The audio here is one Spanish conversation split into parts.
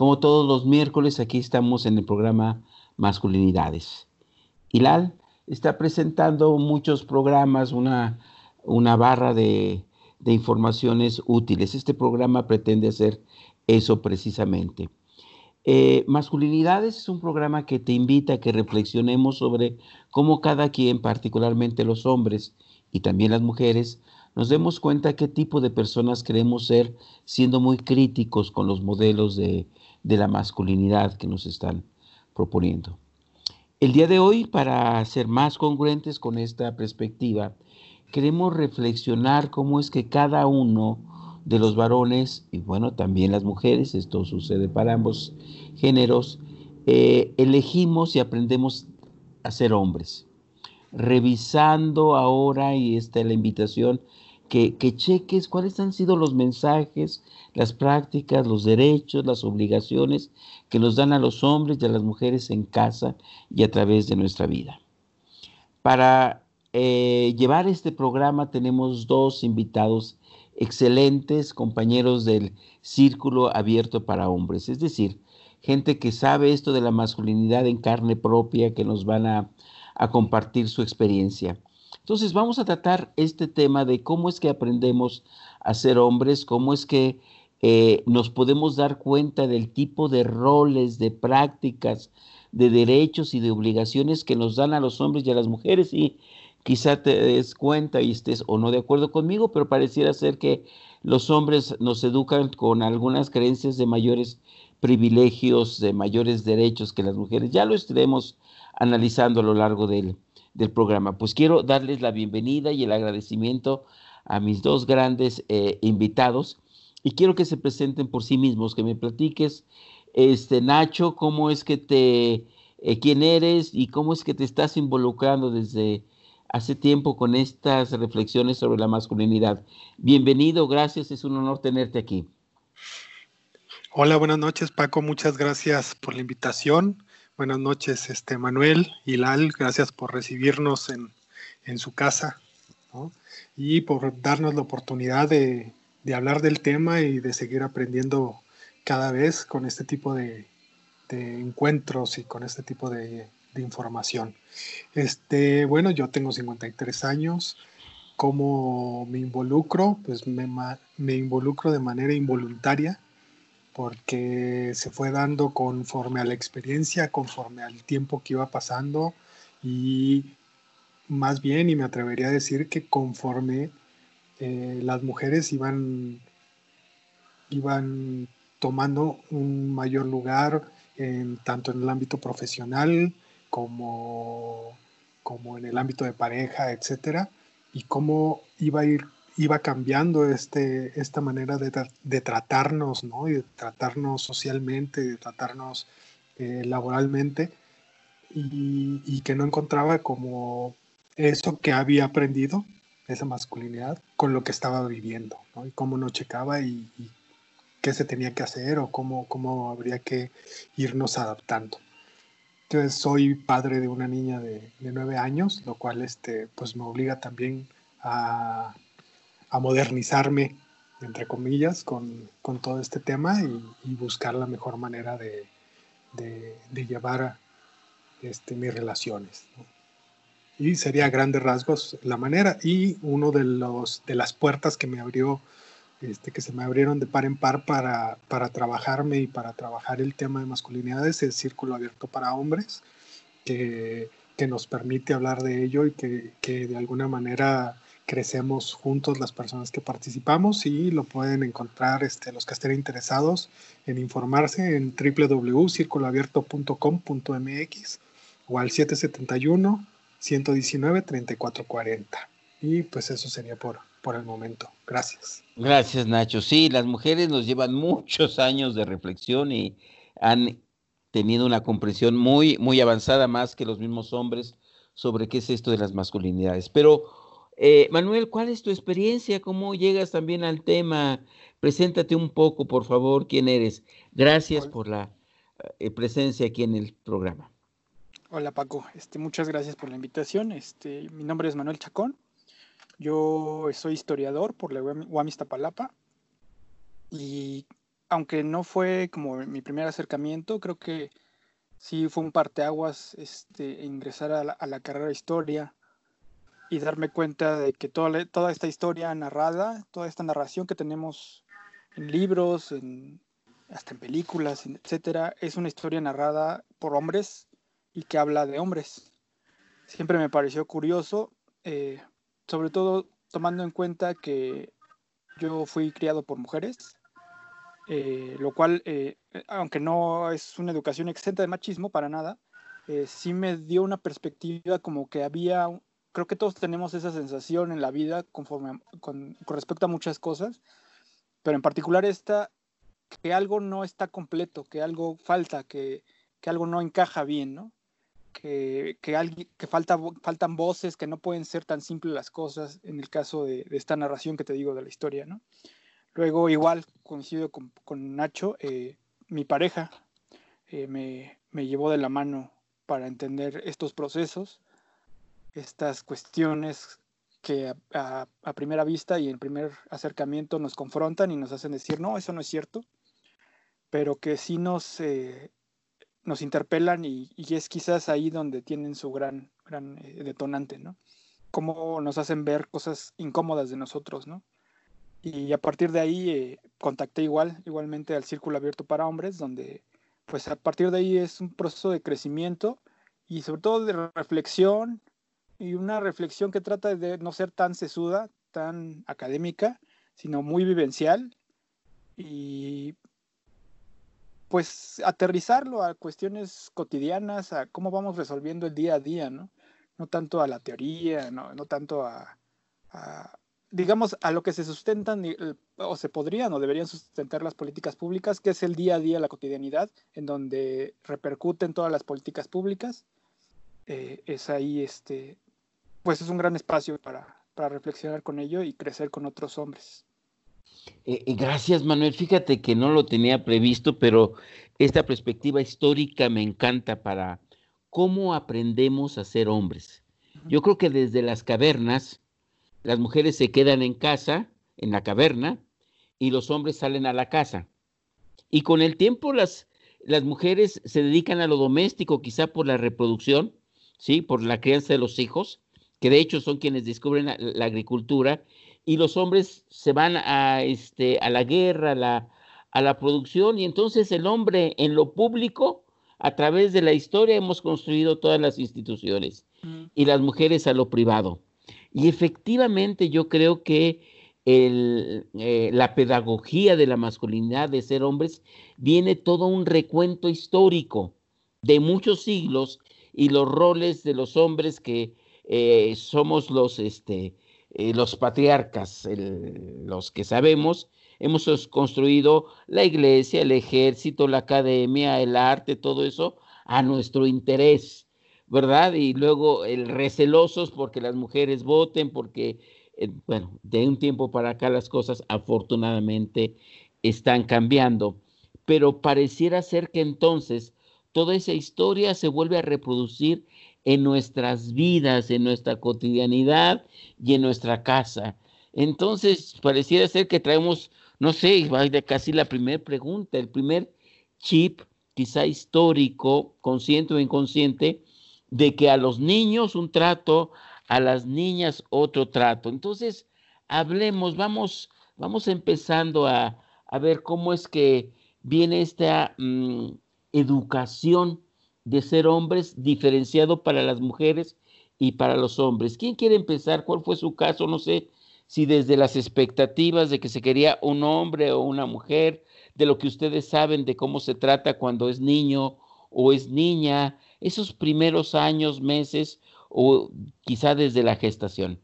Como todos los miércoles, aquí estamos en el programa Masculinidades. Hilal está presentando muchos programas, una, una barra de, de informaciones útiles. Este programa pretende hacer eso precisamente. Eh, Masculinidades es un programa que te invita a que reflexionemos sobre cómo cada quien, particularmente los hombres y también las mujeres, nos demos cuenta qué tipo de personas queremos ser, siendo muy críticos con los modelos de, de la masculinidad que nos están proponiendo. El día de hoy, para ser más congruentes con esta perspectiva, queremos reflexionar cómo es que cada uno de los varones y bueno, también las mujeres, esto sucede para ambos géneros, eh, elegimos y aprendemos a ser hombres. Revisando ahora, y esta es la invitación, que, que, cheques cuáles han sido los mensajes, las prácticas, los derechos, las obligaciones que nos dan a los hombres y a las mujeres en casa y a través de nuestra vida. Para eh, llevar este programa tenemos dos invitados excelentes, compañeros del Círculo Abierto para Hombres, es decir, gente que sabe esto de la masculinidad en carne propia, que nos van a, a compartir su experiencia. Entonces vamos a tratar este tema de cómo es que aprendemos a ser hombres, cómo es que eh, nos podemos dar cuenta del tipo de roles, de prácticas, de derechos y de obligaciones que nos dan a los hombres y a las mujeres y quizá te des cuenta y estés o no de acuerdo conmigo, pero pareciera ser que los hombres nos educan con algunas creencias de mayores privilegios, de mayores derechos que las mujeres. Ya lo estaremos analizando a lo largo del, del programa. Pues quiero darles la bienvenida y el agradecimiento a mis dos grandes eh, invitados y quiero que se presenten por sí mismos, que me platiques, este Nacho, cómo es que te, eh, quién eres y cómo es que te estás involucrando desde hace tiempo con estas reflexiones sobre la masculinidad. Bienvenido, gracias, es un honor tenerte aquí. Hola, buenas noches Paco, muchas gracias por la invitación. Buenas noches, este Manuel y Lal, gracias por recibirnos en, en su casa y por darnos la oportunidad de, de, hablar del tema y de seguir aprendiendo cada vez con este tipo de, de encuentros y con este tipo de, de información. Este, bueno, yo tengo 53 años. ¿Cómo me involucro? Pues me, me involucro de manera involuntaria porque se fue dando conforme a la experiencia, conforme al tiempo que iba pasando y más bien, y me atrevería a decir que conforme eh, las mujeres iban, iban tomando un mayor lugar tanto en el ámbito profesional como, como en el ámbito de pareja, etcétera, y cómo iba a ir iba cambiando este, esta manera de, de tratarnos, ¿no? Y de tratarnos socialmente, de tratarnos eh, laboralmente, y, y, que no encontraba como eso que había aprendido, esa masculinidad, con lo que estaba viviendo, ¿no? Y cómo no checaba y, y qué se tenía que hacer o cómo, cómo habría que irnos adaptando. Entonces soy padre de una niña de, de nueve años, lo cual este, pues me obliga también a, a modernizarme, entre comillas, con, con todo este tema y, buscar la mejor manera de, de, llevar este, mis relaciones. Y sería a grandes rasgos la manera. Y uno de, los, de las puertas que me abrió, este, que se me abrieron de par en par para, para trabajarme y para trabajar el tema de masculinidad es el Círculo Abierto para Hombres, que, que nos permite hablar de ello y que, que de alguna manera crecemos juntos las personas que participamos y lo pueden encontrar este, los que estén interesados en informarse en www.circuloabierto.com.mx o al 771 119 3440. Y pues eso sería por, por el momento. Gracias. Gracias, Nacho. Sí, las mujeres nos llevan muchos años de reflexión y han tenido una comprensión muy, muy avanzada, más que los mismos hombres, sobre qué es esto de las masculinidades. Pero eh, Manuel, ¿cuál es tu experiencia? ¿Cómo llegas también al tema? Preséntate un poco, por favor, quién eres. Gracias Hola. por la eh, presencia aquí en el programa. Hola Paco, este, muchas gracias por la invitación. Este, mi nombre es Manuel Chacón. Yo soy historiador por la UAM Iztapalapa y aunque no fue como mi primer acercamiento, creo que sí fue un parteaguas este, ingresar a la, a la carrera de historia y darme cuenta de que toda, toda esta historia narrada, toda esta narración que tenemos en libros, en, hasta en películas, etcétera, es una historia narrada por hombres y que habla de hombres. Siempre me pareció curioso, eh, sobre todo tomando en cuenta que yo fui criado por mujeres, eh, lo cual, eh, aunque no es una educación exenta de machismo para nada, sí me dio una perspectiva como que había creo que todos tenemos esa sensación en la vida con, respecto a muchas cosas, pero en particular esta, que algo no está completo, que algo falta, que, que algo no encaja bien, ¿no? Que, que, alguien, que falta, faltan voces, que no pueden ser tan simples las cosas, en el caso de, de esta narración que te digo de la historia, ¿no? Luego, igual, coincido con, con Nacho, eh, mi pareja eh, me, me llevó de la mano para entender estos procesos estas cuestiones que a, primera vista y en primer acercamiento nos confrontan y nos hacen decir, no, eso no es cierto, pero que sí nos, eh, nos interpelan y, es quizás ahí donde tienen su gran, gran eh, detonante, ¿no? Cómo nos hacen ver cosas incómodas de nosotros, ¿no? Y a partir de ahí eh, contacté igual, igualmente al Círculo Abierto para Hombres, donde pues a partir de ahí es un proceso de crecimiento y sobre todo de reflexión, y una reflexión que trata de no ser tan sesuda, tan académica, sino muy vivencial y pues aterrizarlo a cuestiones cotidianas, a cómo vamos resolviendo el día a día, ¿no? No tanto a la teoría, no, no tanto a, digamos, a lo que se sustentan o se podrían o deberían sustentar las políticas públicas, que es el día a día, la cotidianidad, en donde repercuten todas las políticas públicas. Eh, es ahí este, pues es un gran espacio para, reflexionar con ello y crecer con otros hombres. Eh, eh, gracias, Manuel. Fíjate que no lo tenía previsto, pero esta perspectiva histórica me encanta para cómo aprendemos a ser hombres. Yo creo que desde las cavernas, las mujeres se quedan en casa, en la caverna, y los hombres salen a la casa. Y con el tiempo las, las mujeres se dedican a lo doméstico, quizá por la reproducción, ¿sí? por la crianza de los hijos, que de hecho son quienes descubren la, agricultura, y los hombres se van a, este, a la guerra, a la, a la producción, y entonces el hombre en lo público, a través de la historia, hemos construido todas las instituciones, y las mujeres a lo privado. Y efectivamente yo creo que el, eh, la pedagogía de la masculinidad, de ser hombres, viene todo un recuento histórico de muchos siglos y los roles de los hombres que eh, somos los, este, eh, los patriarcas, los que sabemos, hemos construido la iglesia, el ejército, la academia, el arte, todo eso a nuestro interés, ¿verdad? Y luego el recelosos porque las mujeres voten, porque, eh, bueno, de un tiempo para acá las cosas afortunadamente están cambiando, pero pareciera ser que entonces toda esa historia se vuelve a reproducir en nuestras vidas, en nuestra cotidianidad y en nuestra casa. Entonces, pareciera ser que traemos, no sé, casi la primera pregunta, el primer chip, quizá histórico, consciente o inconsciente, de que a los niños un trato, a las niñas otro trato. Entonces, hablemos, vamos, vamos empezando a, ver cómo es que viene esta mm, educación de ser hombres diferenciado para las mujeres y para los hombres. ¿Quién quiere empezar? ¿Cuál fue su caso? No sé si desde las expectativas de que se quería un hombre o una mujer, de lo que ustedes saben de cómo se trata cuando es niño o es niña, esos primeros años, meses o quizá desde la gestación.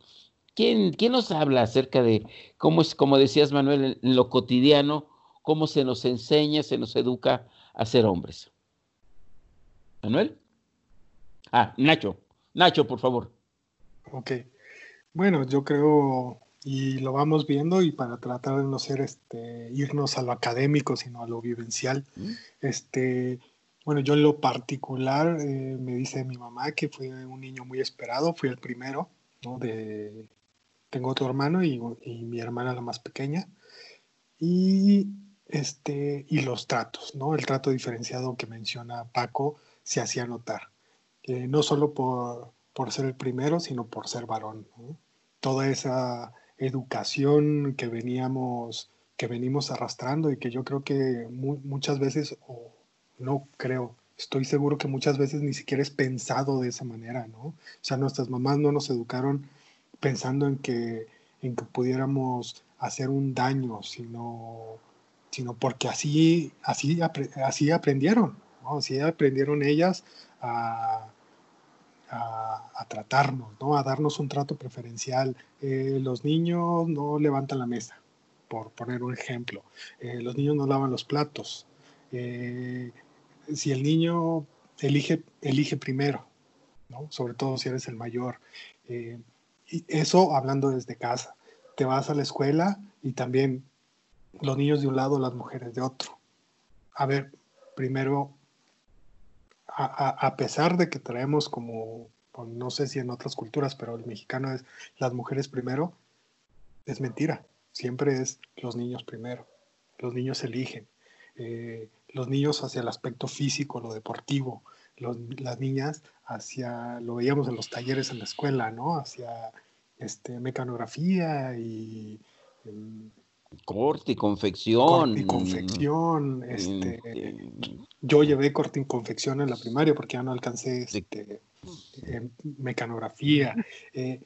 ¿Quién, quién nos habla acerca de cómo es, como decías Manuel, en lo cotidiano, cómo se nos enseña, se nos educa a ser hombres? Manuel. Ah, Nacho. Nacho, por favor. Ok. Bueno, yo creo, y lo vamos viendo, y para tratar de no ser este, irnos a lo académico, sino a lo vivencial, mm. este, bueno, yo en lo particular eh, me dice mi mamá que fui un niño muy esperado, fui el primero, ¿no? tengo otro hermano y, y mi hermana la más pequeña. Y este, y los tratos, ¿no? El trato diferenciado que menciona Paco se hacía notar, eh, no solo por, por, ser el primero, sino por ser varón. Toda esa educación que veníamos, que venimos arrastrando y que yo creo que muchas veces, o no creo, estoy seguro que muchas veces ni siquiera es pensado de esa manera, ¿no? O sea, nuestras mamás no nos educaron pensando en que, en que pudiéramos hacer un daño, sino sino porque así, así, así aprendieron, así aprendieron ellas a, a, tratarnos, ¿no? a darnos un trato preferencial. Eh, los niños no levantan la mesa, por poner un ejemplo. Eh, los niños no lavan los platos. Eh, si el niño elige, elige primero, ¿no? sobre todo si eres el mayor. y eso hablando desde casa. Te vas a la escuela y también los niños de un lado, las mujeres de otro. A ver, primero, a, pesar de que traemos como, pues, no sé si en otras culturas, pero el mexicano es las mujeres primero, es mentira. Siempre es los niños primero. Los niños eligen. Eh, los niños hacia el aspecto físico, lo deportivo. las niñas hacia, lo veíamos en los talleres en la escuela, ¿no? Hacia este, mecanografía y Corte y confección. Corte y confección. Este, yo llevé corte y confección en la primaria porque ya no alcancé este, eh, mecanografía. Eh,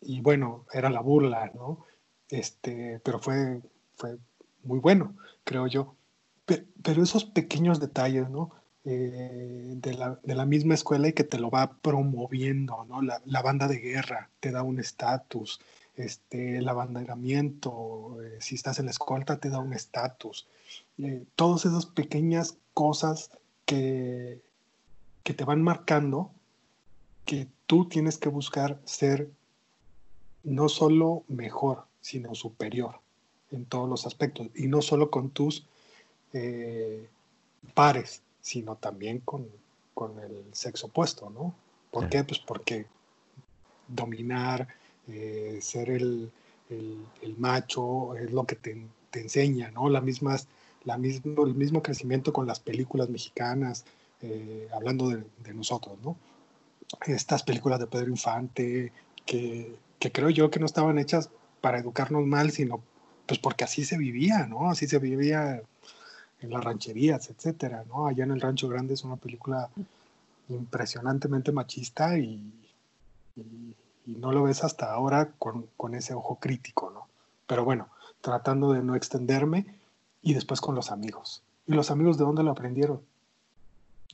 y bueno, era la burla, ¿no? Este, pero fue, fue muy bueno, creo yo. Pero, esos pequeños detalles, ¿no? Eh, de, la, de, la, misma escuela y que te lo va promoviendo, ¿no? La, la banda de guerra te da un estatus, este, el abanderamiento, eh, si estás en la escolta te da un estatus. Eh, todas esas pequeñas cosas que, que te van marcando que tú tienes que buscar ser no solo mejor, sino superior en todos los aspectos. Y no solo con tus eh, pares, sino también con, con, el sexo opuesto, ¿no? ¿Por qué? Pues porque dominar, eh, ser el, el, macho, es lo que te, te, enseña, ¿no? La misma, la mismo, el mismo crecimiento con las películas mexicanas, eh, hablando de, nosotros, ¿no? Estas películas de Pedro Infante, que, que, creo yo que no estaban hechas para educarnos mal, sino pues porque así se vivía, ¿no? Así se vivía en las rancherías, etcétera, ¿no? Allá en el Rancho Grande es una película impresionantemente machista y no lo ves hasta ahora con, con, ese ojo crítico, ¿no? Pero bueno, tratando de no extenderme y después con los amigos. ¿Y los amigos de dónde lo aprendieron?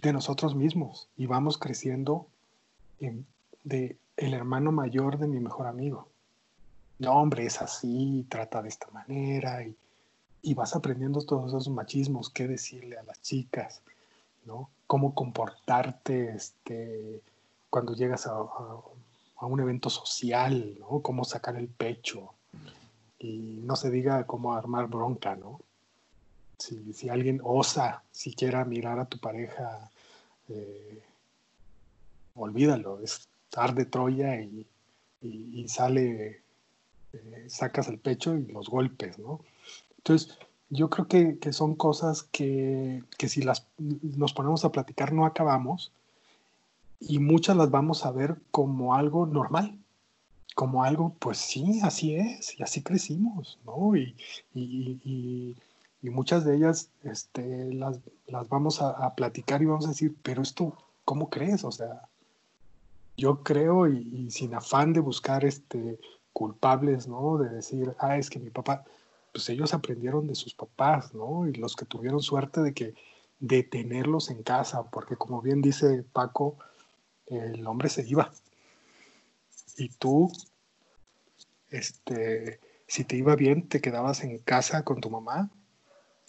De nosotros mismos. Y vamos creciendo en, de el hermano mayor de mi mejor amigo. No, hombre, es así, trata de esta manera y, y vas aprendiendo todos esos machismos, qué decirle a las chicas, ¿no? Cómo comportarte este, cuando llegas a a un evento social, ¿no? Cómo sacar el pecho. Y no se diga cómo armar bronca, ¿no? Si, si alguien osa siquiera mirar a tu pareja, eh, olvídalo, es tarde Troya y, y, sale, eh, sacas el pecho y los golpes, ¿no? Entonces, yo creo que, que son cosas que, que, si las nos ponemos a platicar no acabamos, y muchas las vamos a ver como algo normal, como algo, pues sí, así es, y así crecimos, ¿no? Y, y, y, muchas de ellas este, las, las vamos a, platicar y vamos a decir, pero esto, ¿cómo crees? O sea, yo creo y, sin afán de buscar este, culpables, ¿no? De decir, ah, es que mi papá, pues ellos aprendieron de sus papás, ¿no? Y los que tuvieron suerte de que de tenerlos en casa, porque como bien dice Paco, el hombre se iba. Y tú, este, si te iba bien, te quedabas en casa con tu mamá,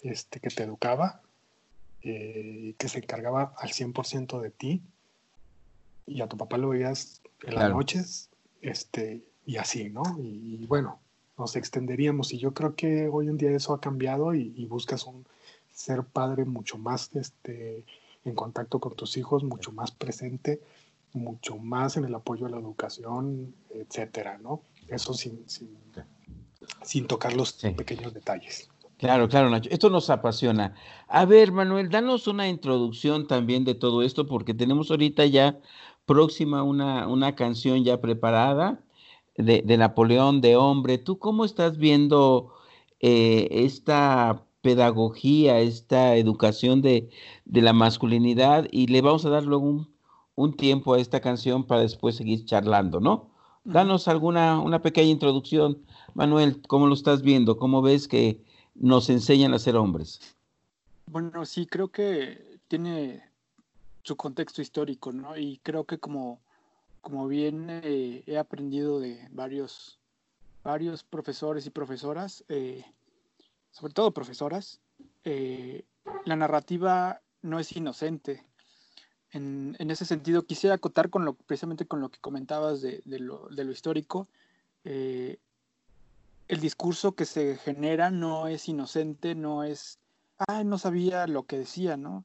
este, que te educaba, eh, que se encargaba al 100% de ti, y a tu papá lo veías en las noches, este, y así, ¿no? Y, bueno, nos extenderíamos, y yo creo que hoy en día eso ha cambiado y, y buscas un ser padre mucho más este, en contacto con tus hijos, mucho más presente, mucho más en el apoyo a la educación, etcétera, ¿no? Eso sin, sin, tocar los pequeños detalles. Claro, claro, Nacho. Esto nos apasiona. A ver, Manuel, danos una introducción también de todo esto, porque tenemos ahorita ya próxima una, una canción ya preparada de, Napoleón de Hombre. ¿Tú cómo estás viendo eh, esta pedagogía, esta educación de, la masculinidad? Y le vamos a dar luego un, un tiempo a esta canción para después seguir charlando, ¿no? Danos alguna una pequeña introducción, Manuel, ¿cómo lo estás viendo? ¿Cómo ves que nos enseñan a ser hombres? Bueno, sí, creo que tiene su contexto histórico, ¿no? Y creo que como, como bien eh, he aprendido de varios, varios profesores y profesoras, eh, sobre todo profesoras, eh, la narrativa no es inocente en, ese sentido, quisiera acotar con lo, precisamente con lo que comentabas de, lo, histórico. Eh, el discurso que se genera no es inocente, no es, ah, no sabía lo que decía, ¿no?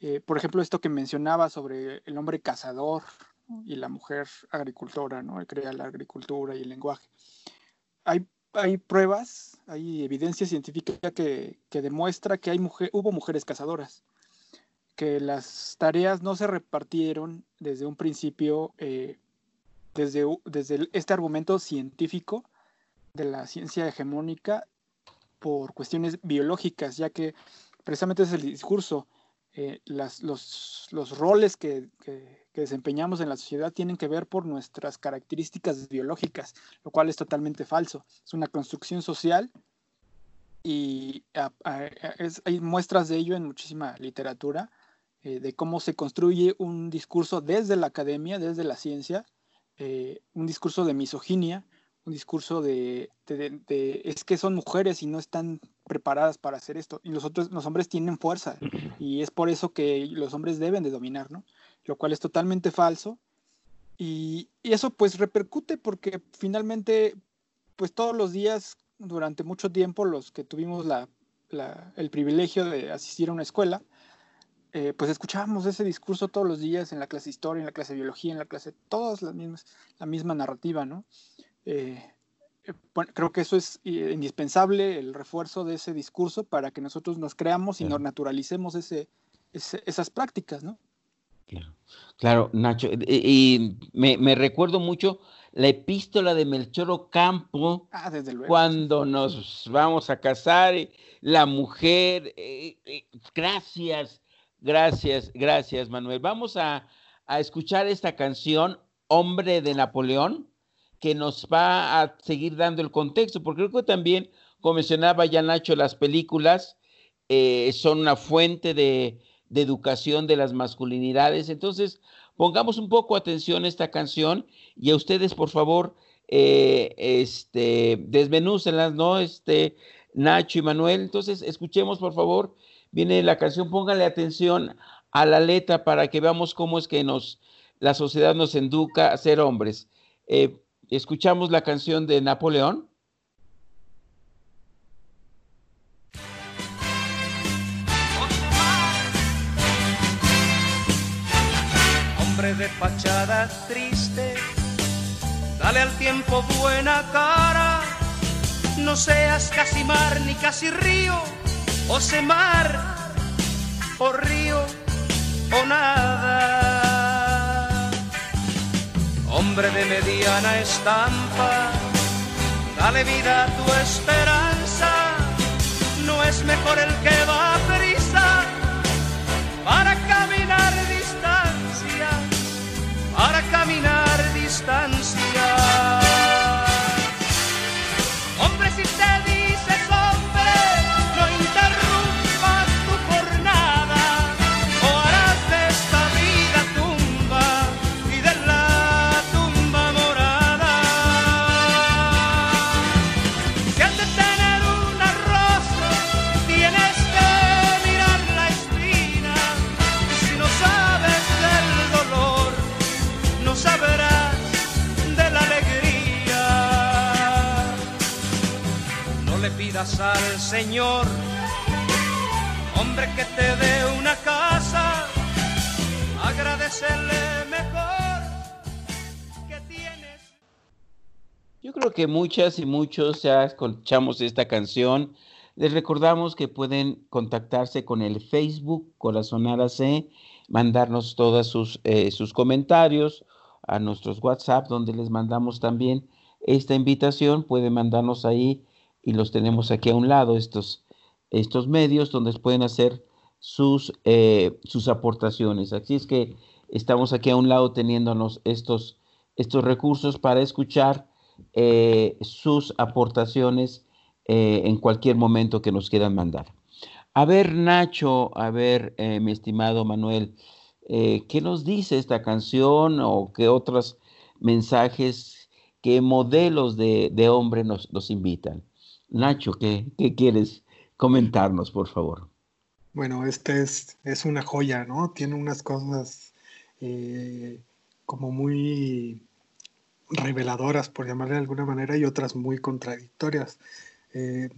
Eh, por ejemplo, esto que mencionaba sobre el hombre cazador y la mujer agricultora, ¿no? Crea la agricultura y el lenguaje. Hay, hay pruebas, hay evidencia científica que, que demuestra que hay mujer, hubo mujeres cazadoras que las tareas no se repartieron desde un principio, eh, desde, desde este argumento científico de la ciencia hegemónica por cuestiones biológicas, ya que precisamente es el discurso, eh, las, los, los, roles que, que, desempeñamos en la sociedad tienen que ver por nuestras características biológicas, lo cual es totalmente falso. Es una construcción social y hay muestras de ello en muchísima literatura eh, de cómo se construye un discurso desde la academia, desde la ciencia, eh, un discurso de misoginia, un discurso de, es que son mujeres y no están preparadas para hacer esto. Y los, otros, los hombres tienen fuerza y es por eso que los hombres deben de dominar, ¿no? Lo cual es totalmente falso. Y, eso pues repercute porque finalmente, pues todos los días, durante mucho tiempo, los que tuvimos la, el privilegio de asistir a una escuela, eh, pues escuchábamos ese discurso todos los días en la clase de historia, en la clase de biología, en la clase, todas las mismas, la misma narrativa, ¿no? Eh, eh, creo que eso es indispensable, el refuerzo de ese discurso para que nosotros nos creamos y nos naturalicemos ese, esas prácticas, ¿no? Claro, Nacho, y, me, recuerdo mucho la epístola de Melchor Ocampo ah, cuando nos vamos a casar, la mujer, gracias, Gracias, gracias, Manuel. Vamos a, escuchar esta canción, Hombre de Napoleón, que nos va a seguir dando el contexto, porque creo que también, como mencionaba ya Nacho, las películas eh, son una fuente de, educación de las masculinidades. Entonces, pongamos un poco atención a esta canción y a ustedes, por favor, eh, este, desmenúcenlas, ¿no? Este, Nacho y Manuel. Entonces, escuchemos, por favor, viene la canción, póngale atención a la letra para que veamos cómo es que nos, la sociedad nos educa a ser hombres. Eh, escuchamos la canción de Napoleón. Hombre de fachada triste, dale al tiempo buena cara, no seas casi mar ni casi río o se mar, o río, o nada. Hombre de mediana estampa, dale vida a tu esperanza, no es mejor el que va a prisa para caminar distancia, para caminar distancia. Al Señor, hombre que te dé una casa, agradecerle mejor que tienes. Yo creo que muchas y muchos ya escuchamos esta canción Les recordamos que pueden contactarse con el Facebook Corazonada C, mandarnos todos sus, eh, sus comentarios a nuestros WhatsApp, donde les mandamos también esta invitación. Pueden mandarnos ahí y los tenemos aquí a un lado, estos, estos medios donde pueden hacer sus, eh, sus aportaciones. Así es que estamos aquí a un lado teniéndonos estos, estos recursos para escuchar eh, sus aportaciones eh, en cualquier momento que nos quieran mandar. A ver, Nacho, a ver, mi estimado Manuel, ¿qué nos dice esta canción o qué otros mensajes, qué modelos de, hombre nos, nos, invitan? Nacho, ¿qué, ¿qué, quieres comentarnos, por favor? Bueno, este es, es una joya, ¿no? Tiene unas cosas como muy reveladoras, por llamarle de alguna manera, y otras muy contradictorias. Eh,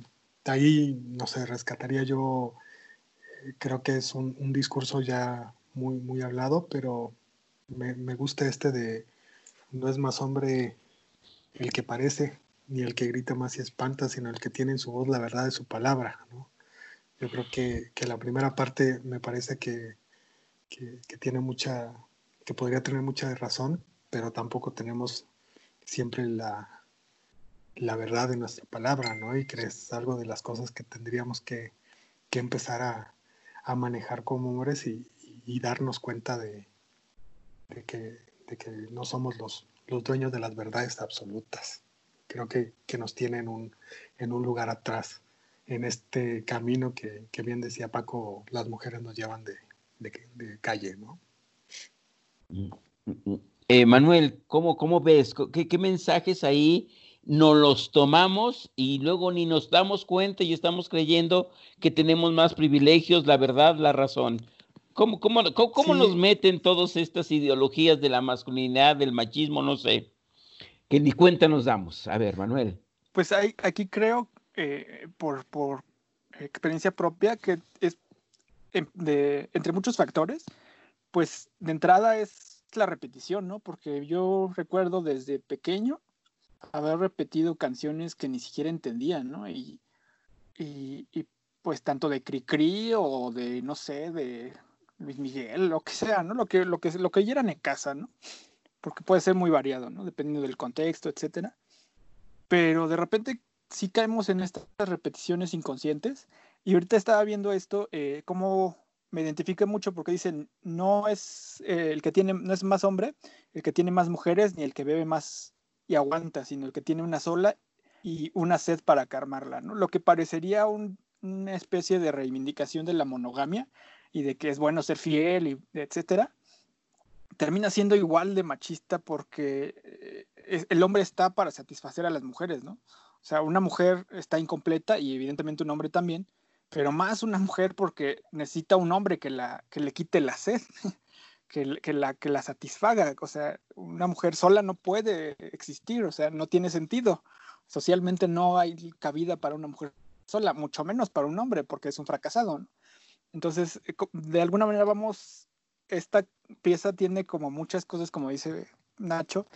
ahí, no sé, rescataría yo, eh, creo que es un, discurso ya muy, muy hablado, pero me, gusta este de no es más hombre el que parece, ni el que grita más y espanta, sino el que tiene en su voz la verdad de su palabra. Yo creo que, la primera parte me parece que, que, tiene mucha, que podría tener mucha razón, pero tampoco tenemos siempre la, la verdad de nuestra palabra, ¿no? Y crees algo de las cosas que tendríamos que, empezar a, manejar como hombres y, darnos cuenta de, que, no somos los, los dueños de las verdades absolutas. Creo que, nos tienen en un, en un lugar atrás, en este camino que, bien decía Paco, las mujeres nos llevan de, de calle, ¿no? Eh, Manuel, ¿cómo, ¿cómo, ves? ¿Qué, mensajes ahí nos los tomamos y luego ni nos damos cuenta y estamos creyendo que tenemos más privilegios, la verdad, la razón? ¿Cómo, cómo, cómo, nos meten todas estas ideologías de la masculinidad, del machismo, no sé? Que ni cuenta nos damos. A ver, Manuel. Pues hay, aquí creo, eh, por, por experiencia propia, que es em, de, entre muchos factores, pues de entrada es la repetición, ¿no? Porque yo recuerdo desde pequeño haber repetido canciones que ni siquiera entendía, ¿no? Y, y, pues tanto de Cricri o de, no sé, de Luis Miguel, lo que sea, ¿no? Lo que, lo que, lo que oyeran en casa, ¿no? Porque puede ser muy variado, ¿no? Dependiendo del contexto, etcétera. Pero de repente sí caemos en estas repeticiones inconscientes. Y ahorita estaba viendo esto, eh, cómo me identifique mucho porque dicen, no es eh, el que tiene, no es más hombre, el que tiene más mujeres, ni el que bebe más y aguanta, sino el que tiene una sola y una sed para calmarla, ¿no? Lo que parecería una especie de reivindicación de la monogamia y de que es bueno ser fiel y etcétera, termina siendo igual de machista porque eh, el hombre está para satisfacer a las mujeres, ¿no? O sea, una mujer está incompleta y evidentemente un hombre también, pero más una mujer porque necesita un hombre que, la, que le quite la sed, que, que, la, que la satisfaga. O sea, una mujer sola no puede existir, o sea, no tiene sentido. Socialmente no hay cabida para una mujer sola, mucho menos para un hombre, porque es un fracasado. Entonces, eh, de alguna manera vamos, esta pieza tiene como muchas cosas, como dice Nacho,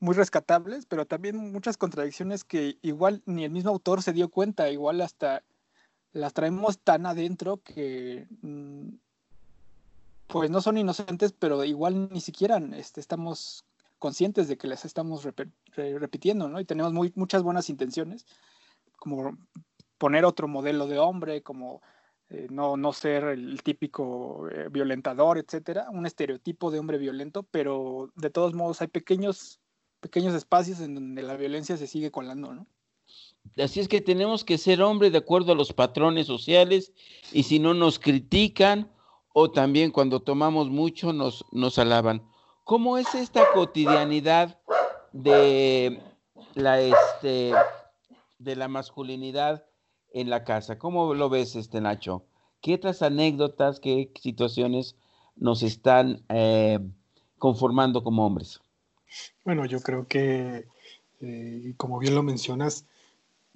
muy rescatables, pero también muchas contradicciones que igual ni el mismo autor se dio cuenta, igual hasta las traemos tan adentro que mm, pues no son inocentes, pero igual ni siquiera este, estamos conscientes de que las estamos repitiendo, ¿no? Y tenemos muchas buenas intenciones, como poner otro modelo de hombre, como eh, no, no ser el típico eh, violentador, etcétera, un estereotipo de hombre violento, pero de todos modos hay pequeños, pequeños espacios en donde la violencia se sigue colando, ¿no? Así es que tenemos que ser hombres de acuerdo a los patrones sociales y si no nos critican o también cuando tomamos mucho nos, nos alaban. ¿Cómo es esta cotidianidad de la, este, de la masculinidad en la casa? ¿Cómo lo ves, este Nacho? ¿Qué otras anécdotas, qué situaciones nos están eh, conformando como hombres? Bueno, yo creo que, eh, como bien lo mencionas,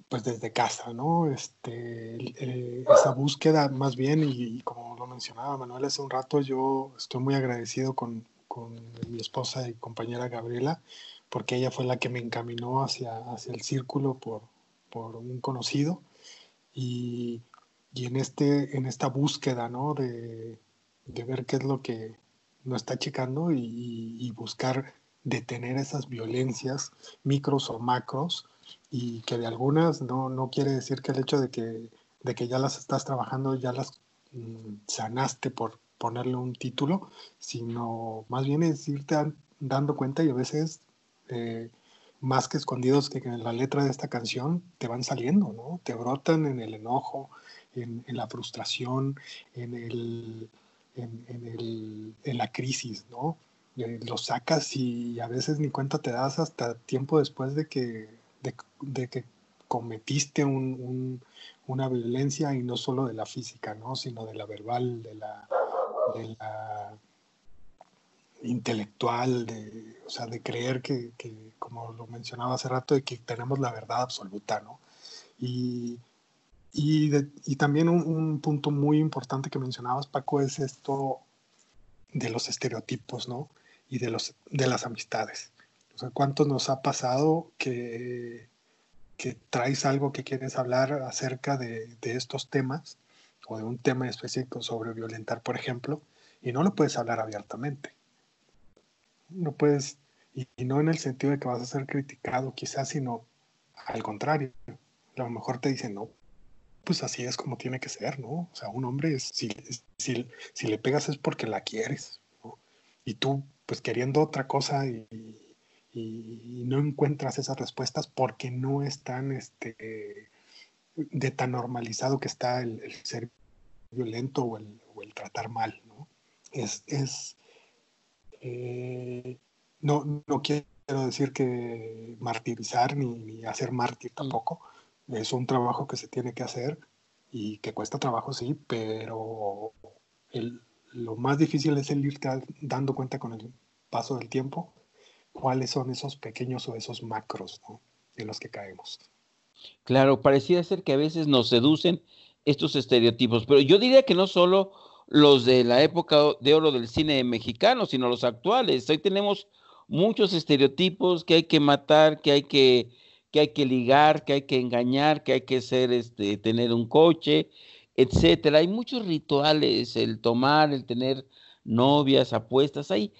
pues desde casa, ¿no? Este, eh, esa búsqueda más bien, y, como lo mencionaba Manuel hace un rato, yo estoy muy agradecido con, con, mi esposa y compañera Gabriela, porque ella fue la que me encaminó hacia, hacia el círculo por, por un conocido. Y, en, este, en esta búsqueda, ¿no? De, ver qué es lo que nos está checando y, buscar detener esas violencias, micros o macros, y que de algunas no, no quiere decir que el hecho de que, de que ya las estás trabajando, ya las mm, sanaste por ponerle un título, sino más bien es irte dando cuenta y a veces eh, más que escondidos que en la letra de esta canción te van saliendo, ¿no? Te brotan en el enojo, en, la frustración, en, el, en, la crisis, ¿no? Eh, lo sacas y a veces ni cuenta te das hasta tiempo después de que, de, que cometiste una violencia y no solo de la física, ¿no? Sino de la verbal, de la, de la intelectual, de, o sea, de creer que, como lo mencionaba hace rato, de que tenemos la verdad absoluta, ¿no? Y, y, también un, punto muy importante que mencionabas, Paco, es esto de los estereotipos, ¿no? Y de, los, de las amistades. O sea, ¿cuánto nos ha pasado que, que traes algo que quieres hablar acerca de, de estos temas o de un tema específico sobre violentar, por ejemplo, y no lo puedes hablar abiertamente? No puedes, y, no en el sentido de que vas a ser criticado quizás, sino al contrario. A lo mejor te dicen, no, pues así es como tiene que ser, ¿no? O sea, un hombre, si, si, si le pegas es porque la quieres, ¿no? Y tú, pues queriendo otra cosa y, no encuentras esas respuestas porque no están, este, de tan normalizado que está el, ser violento o el, o el, tratar mal, ¿no? Es, es, eh, no, no quiero decir que martirizar ni, hacer mártir tampoco. Es un trabajo que se tiene que hacer y que cuesta trabajo, sí, pero lo más difícil es el irte dando cuenta con el paso del tiempo cuáles son esos pequeños o esos macros en los que caemos. Claro, parecía ser que a veces nos seducen estos estereotipos, pero yo diría que no solo los de la época de oro del cine mexicano, sino los actuales. Hoy tenemos muchos estereotipos que hay que matar, que hay que, que hay que ligar, que hay que engañar, que hay que ser, este, tener un coche, etcétera. Hay muchos rituales, el tomar, el tener novias, apuestas, hay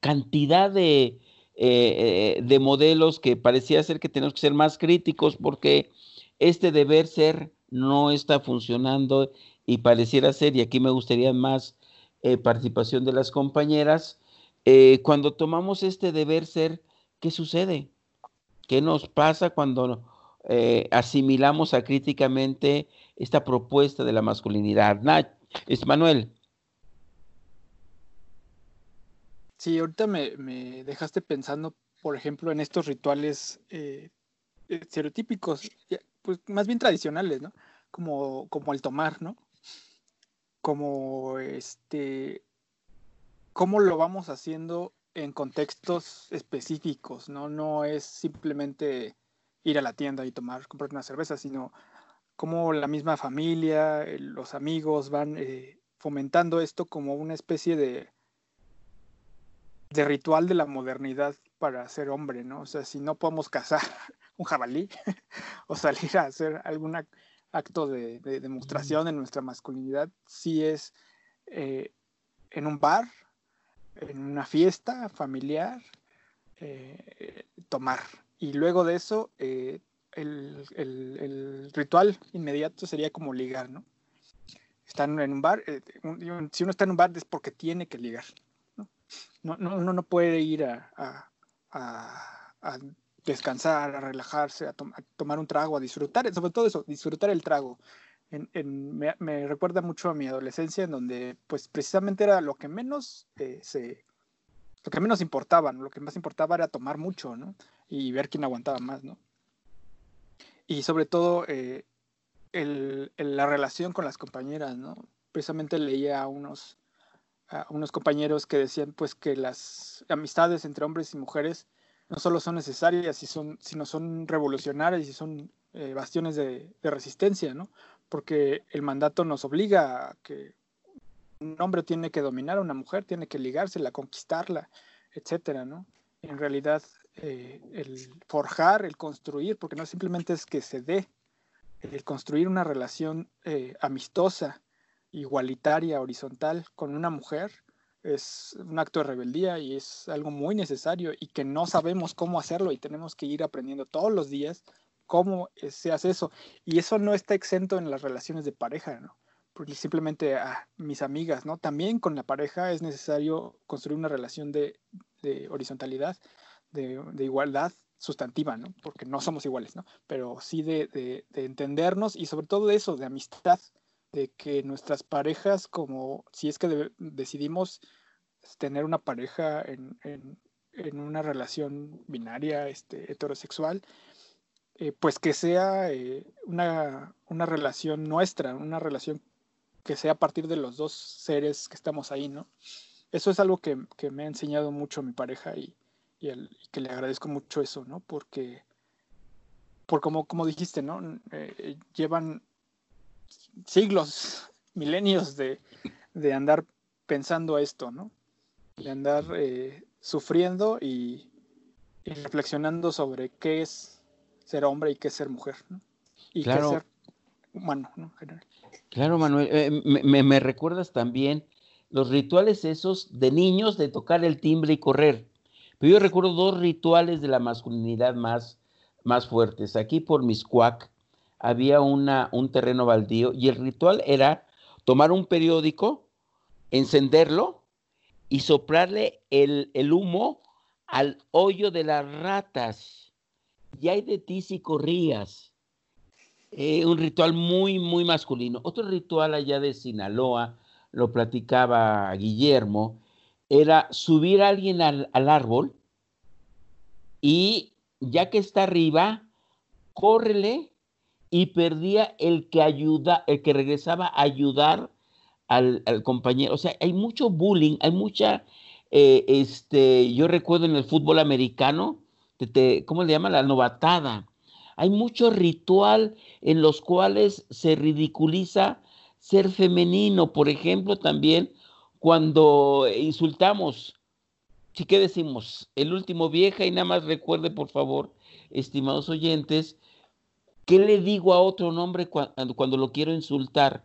cantidad de, eh, eh, de modelos que parecía ser que tenemos que ser más críticos porque este deber ser no está funcionando y pareciera ser, y aquí me gustaría más eh, participación de las compañeras, eh, cuando tomamos este deber ser, ¿qué sucede? ¿Qué nos pasa cuando eh, asimilamos acríticamente esta propuesta de la masculinidad? es Manuel. Sí, ahorita me, me, dejaste pensando, por ejemplo, en estos rituales estereotípicos, pues más bien tradicionales, ¿no? Como, como el tomar, ¿no? Como este, cómo lo vamos haciendo en contextos específicos, ¿no? No es simplemente ir a la tienda y tomar, comprar una cerveza, sino cómo la misma familia, los amigos van eh, fomentando esto como una especie de, de ritual de la modernidad para ser hombre, ¿no? O sea, si no podemos cazar un jabalí o salir a hacer alguna acto de, demostración de nuestra masculinidad si es eh, en un bar, en una fiesta familiar, eh, tomar. Y luego de eso, eh, el, ritual inmediato sería como ligar, ¿no? Están en un bar, si uno está en un bar es porque tiene que ligar, ¿no? no uno no puede ir a, a descansar, a relajarse, a, tomar un trago, a disfrutar, sobre todo eso, disfrutar el trago. me, recuerda mucho a mi adolescencia, en donde pues precisamente era lo que menos eh, se, lo que menos importaba, lo que más importaba era tomar mucho, ¿no? Y ver quién aguantaba más, ¿no? Y sobre todo eh, la relación con las compañeras, ¿no? Precisamente leía a unos, a unos compañeros que decían pues que las amistades entre hombres y mujeres no solo son necesarias, sino son revolucionarias y son eh, bastiones de, resistencia, ¿no? Porque el mandato nos obliga a que un hombre tiene que dominar a una mujer, tiene que ligársela, conquistarla, etcétera, ¿no? En realidad, eh, el forjar, el construir, porque no simplemente es que se dé, el construir una relación eh, amistosa, igualitaria, horizontal con una mujer es un acto de rebeldía y es algo muy necesario y que no sabemos cómo hacerlo y tenemos que ir aprendiendo todos los días cómo se hace eso. Y eso no está exento en las relaciones de pareja, ¿no? Porque simplemente ah, mis amigas, ¿no? También con la pareja es necesario construir una relación de, horizontalidad, de, igualdad sustantiva, ¿no? Porque no somos iguales, ¿no? Pero sí de, de, entendernos y sobre todo de eso, de amistad, de que nuestras parejas, como si es que decidimos tener una pareja en, en, una relación binaria, este, heterosexual, eh, pues que sea eh, una, una, relación nuestra, una relación que sea a partir de los dos seres que estamos ahí, ¿no? Eso es algo que, que me ha enseñado mucho mi pareja y, y, que le agradezco mucho eso, ¿no? Porque, por como, como dijiste, ¿no? Eh, llevan siglos, milenios de, de, andar pensando esto, ¿no? De andar sufriendo y, y reflexionando sobre qué es ser hombre y qué ser mujer, ¿no? Y claro. qué ser humano, ¿no? Claro, Manuel, eh, me, me, recuerdas también los rituales esos de niños de tocar el timbre y correr. Pero yo recuerdo dos rituales de la masculinidad más, más fuertes. Aquí por Miscuac había una, un terreno baldío y el ritual era tomar un periódico, encenderlo y soplarle el, el humo al hoyo de las ratas y hay de ti si corrías. Eh, un ritual muy, muy masculino. Otro ritual allá de Sinaloa, lo platicaba Guillermo, era subir a alguien al, árbol y ya que está arriba, córrele y perdía el que ayuda, el que regresaba a ayudar al, compañero. O sea, hay mucho bullying, hay mucha, eh, este, yo recuerdo en el fútbol americano, ¿cómo le llaman? La novatada. Hay mucho ritual en los cuales se ridiculiza ser femenino. Por ejemplo, también cuando insultamos, ¿sí qué decimos? El último vieja y nada más recuerde, por favor, estimados oyentes, ¿qué le digo a otro nombre cuando, lo quiero insultar?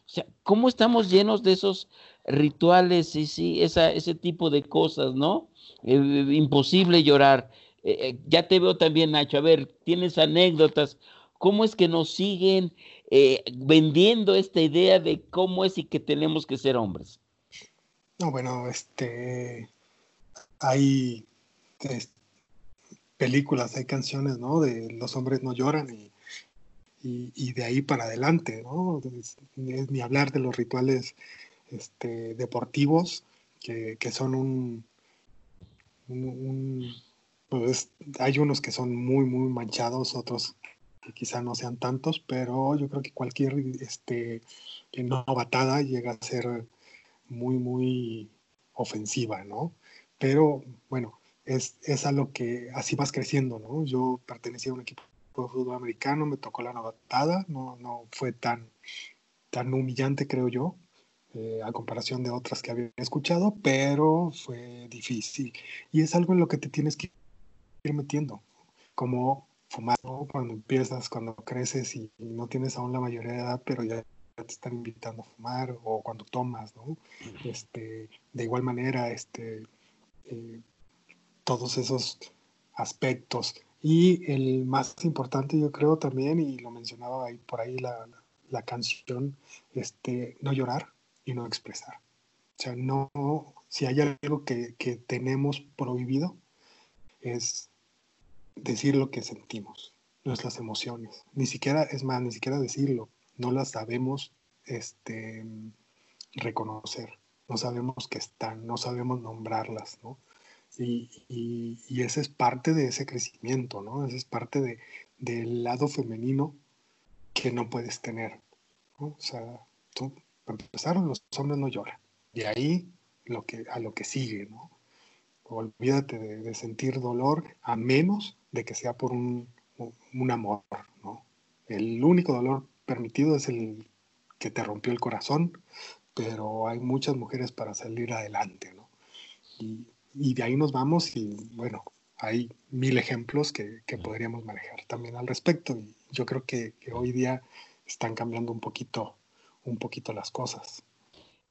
O sea, ¿cómo estamos llenos de esos rituales y sí, ese tipo de cosas, ¿no? Eh, imposible llorar. Eh, eh, ya te veo también, Nacho. A ver, tienes anécdotas. ¿Cómo es que nos siguen eh, vendiendo esta idea de cómo es y que tenemos que ser hombres? No, bueno, este, hay películas, hay canciones, ¿no? De los hombres no lloran y, y, de ahí para adelante, ¿no? ni hablar de los rituales este, deportivos que, que son un, un pues hay unos que son muy, muy manchados, otros que quizá no sean tantos, pero yo creo que cualquier este, novatada llega a ser muy, muy ofensiva, ¿no? Pero bueno, es, es a lo que así vas creciendo, ¿no? Yo pertenecía a un equipo de fútbol americano, me tocó la novatada, no, no fue tan, tan humillante, creo yo, eh, a comparación de otras que había escuchado, pero fue difícil. Y es algo en lo que te tienes que ir metiendo, como fumar, cuando empiezas, cuando creces y, no tienes aún la mayoría de edad, pero ya te están invitando a fumar, o cuando tomas, ¿no? Este, de igual manera, este, eh, todos esos aspectos. Y el más importante, yo creo también, y lo mencionaba ahí por ahí la, la canción, este, no llorar y no expresar. O sea, no, si hay algo que, que tenemos prohibido, es decir lo que sentimos, nuestras emociones. Ni siquiera, es más, ni siquiera decirlo, no las sabemos este, reconocer, no sabemos que están, no sabemos nombrarlas, ¿no? Y, y, ese es parte de ese crecimiento, ¿no? Ese es parte de, del lado femenino que no puedes tener, O sea, tú, para empezar, los hombres no lloran. Y ahí lo que, a lo que sigue, ¿no? Olvídate de, sentir dolor a menos de que sea por un, amor, ¿no? El único dolor permitido es el que te rompió el corazón, pero hay muchas mujeres para salir adelante, ¿no? Y, de ahí nos vamos y bueno, hay mil ejemplos que, podríamos manejar también al respecto yo creo que, hoy día están cambiando un poquito, un poquito las cosas.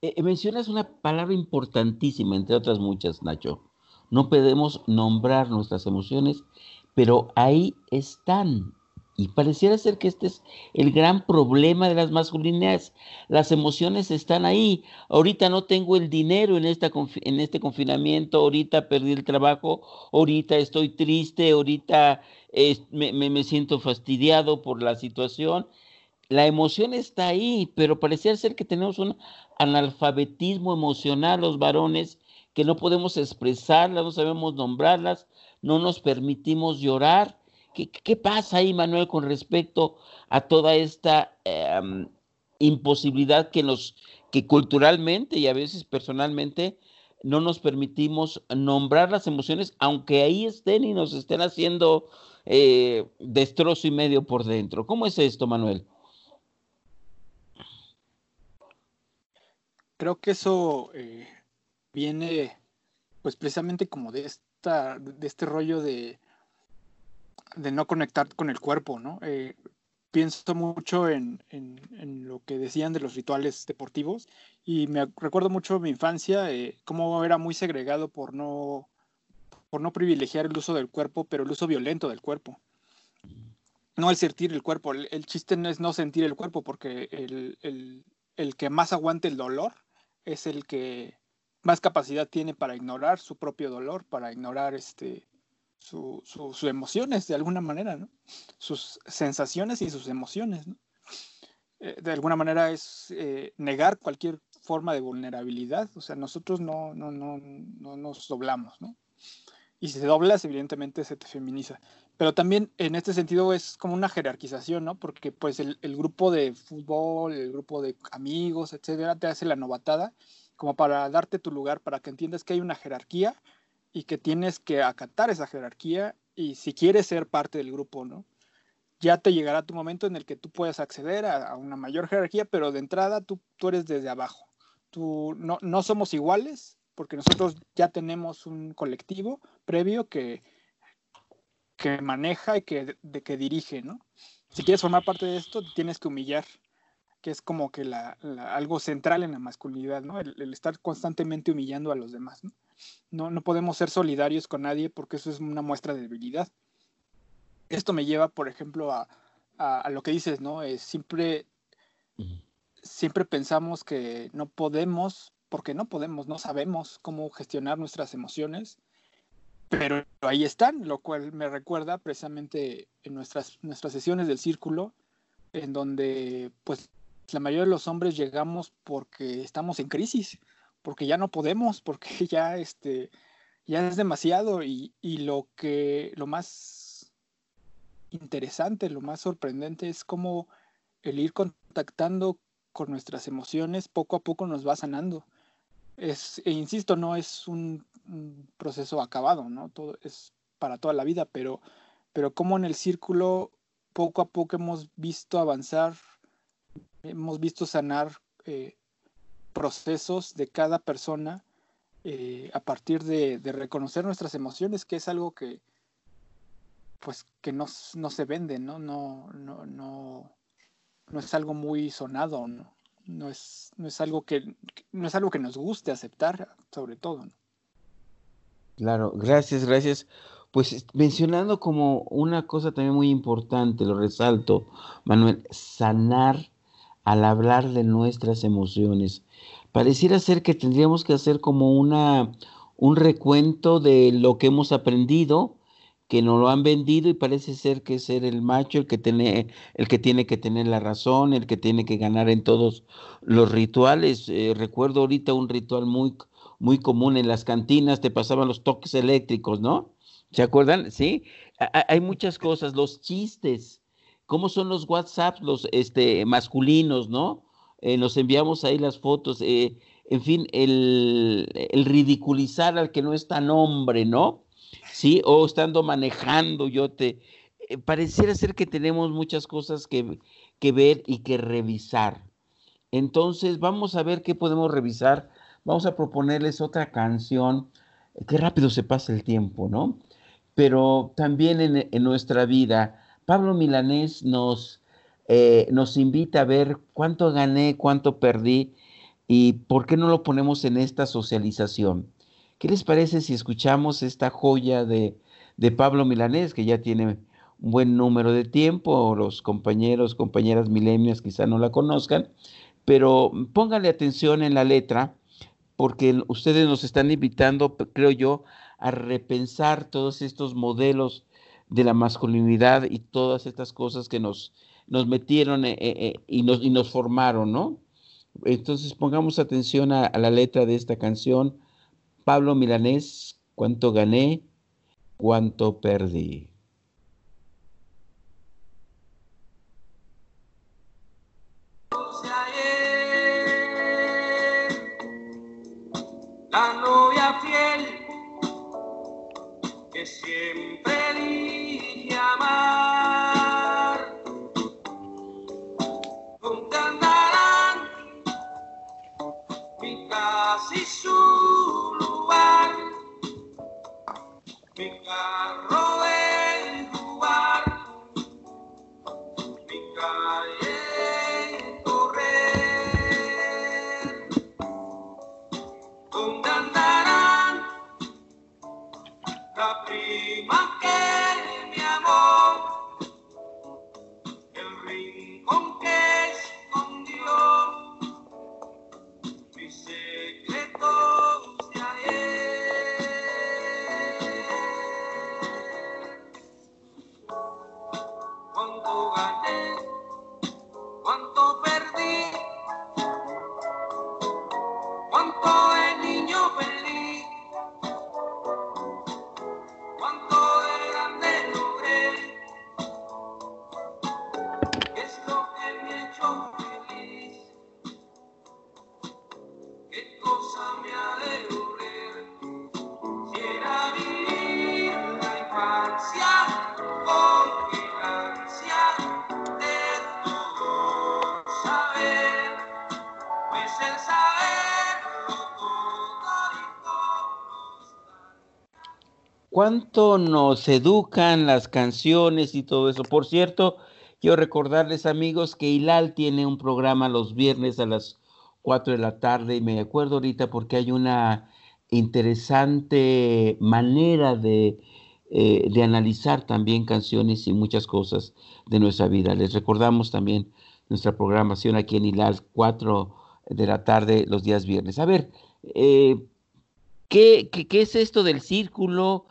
Eh, eh, mencionas una palabra importantísima, entre otras muchas, Nacho. No podemos nombrar nuestras emociones, pero ahí están. Y pareciera ser que este es el gran problema de las masculinidades. Las emociones están ahí. Ahorita no tengo el dinero en, esta, en este confinamiento, ahorita perdí el trabajo, ahorita estoy triste, ahorita me, me, siento fastidiado por la situación. La emoción está ahí, pero pareciera ser que tenemos un analfabetismo emocional los varones que no podemos expresarlas, no sabemos nombrarlas, no nos permitimos llorar ¿Qué, pasa ahí, Manuel, con respecto a toda esta em, imposibilidad que nos, que culturalmente y a veces personalmente no nos permitimos nombrar las emociones, aunque ahí estén y nos estén haciendo eh, destrozo y medio por dentro? ¿Cómo es esto, Manuel? Creo que eso eh, viene, pues precisamente como de esta, de este rollo de de no conectar con el cuerpo, ¿no? Eh, pienso mucho en, lo que decían de los rituales deportivos y me recuerdo mucho mi infancia, eh, cómo era muy segregado por no, por no privilegiar el uso del cuerpo, pero el uso violento del cuerpo. No el sentir el cuerpo, el, chiste no es no sentir el cuerpo, porque el, el que más aguante el dolor es el que más capacidad tiene para ignorar su propio dolor, para ignorar este, sus emociones de alguna manera. Sus sensaciones y sus emociones. Eh, de alguna manera es eh, negar cualquier forma de vulnerabilidad, o sea, nosotros no, no, no, no nos doblamos, ¿no? Y si te doblas, evidentemente se te feminiza. Pero también en este sentido es como una jerarquización, ¿no? Porque pues el, el grupo de fútbol, el grupo de amigos, etcétera, te hace la novatada como para darte tu lugar, para que entiendas que hay una jerarquía y que tienes que acatar esa jerarquía y si quieres ser parte del grupo, ¿no? Ya te llegará tu momento en el que tú puedes acceder a, una mayor jerarquía, pero de entrada tú, tú eres desde abajo. Tú, no, no somos iguales porque nosotros ya tenemos un colectivo previo que, que maneja y que, de, que dirige, ¿no? Si quieres formar parte de esto, tienes que humillar, que es como que la, algo central en la masculinidad, ¿no? El, estar constantemente humillando a los demás. No, no podemos ser solidarios con nadie porque eso es una muestra de debilidad. Esto me lleva, por ejemplo, a, a, lo que dices, ¿no? Es siempre, siempre pensamos que no podemos, porque no podemos, no sabemos cómo gestionar nuestras emociones, pero ahí están, lo cual me recuerda precisamente en nuestras, nuestras sesiones del círculo, en donde pues la mayoría de los hombres llegamos porque estamos en crisis, porque ya no podemos, porque ya, este, ya es demasiado y, lo que, lo más interesante, lo más sorprendente es cómo el ir contactando con nuestras emociones poco a poco nos va sanando. Es, e insisto, no es un, proceso acabado, ¿no? Todo es para toda la vida, pero, pero como en el círculo poco a poco hemos visto avanzar, hemos visto sanar eh, procesos de cada persona eh, a partir de, reconocer nuestras emociones, que es algo que pues que no, se vende, ¿no? No, no, no, no es algo muy sonado, ¿no? No es, no es algo que no es algo que nos guste aceptar, sobre todo, Claro, gracias, gracias. Pues mencionando como una cosa también muy importante, lo resalto, Manuel, sanar al hablar de nuestras emociones pareciera ser que tendríamos que hacer como una, un recuento de lo que hemos aprendido, que nos lo han vendido y parece ser que ser el macho el que tiene, el que tiene que tener la razón, el que tiene que ganar en todos los rituales. Eh, recuerdo ahorita un ritual muy, muy común en las cantinas, te pasaban los toques eléctricos, ¿no? ¿Se acuerdan? Sí. hay muchas cosas, los chistes, cómo son los WhatsApps, los este, masculinos, ¿no? Eh, nos enviamos ahí las fotos, eh, en fin, el, ridiculizar al que no es tan hombre, ¿no? Sí, o estando manejando, yo te... Eh, pareciera ser que tenemos muchas cosas que, que ver y que revisar. Entonces, vamos a ver qué podemos revisar. Vamos a proponerles otra canción. Qué rápido se pasa el tiempo, ¿no? Pero también en, en nuestra vida Pablo Milanés nos, eh, nos invita a ver cuánto gané, cuánto perdí y por qué no lo ponemos en esta socialización. ¿Qué les parece si escuchamos esta joya de, de Pablo Milanés, que ya tiene un buen número de tiempo, los compañeros, compañeras milenias quizá no la conozcan, pero pónganle atención en la letra, porque ustedes nos están invitando, creo yo, a repensar todos estos modelos de la masculinidad y todas estas cosas que nos, nos metieron eh, eh, eh, y, nos, y nos formaron, ¿no? Entonces pongamos atención a, a la letra de esta canción. Pablo Milanés, ¿cuánto gané? ¿Cuánto perdí? la novia fiel que siempre ¿Cuánto nos educan las canciones y todo eso? Por cierto, quiero recordarles amigos que Hilal tiene un programa los viernes a las 4 de la tarde y me acuerdo ahorita porque hay una interesante manera de, eh, de analizar también canciones y muchas cosas de nuestra vida. Les recordamos también nuestra programación aquí en Hilal, 4 de la tarde los días viernes. A ver, eh, ¿qué, qué, qué es esto del círculo?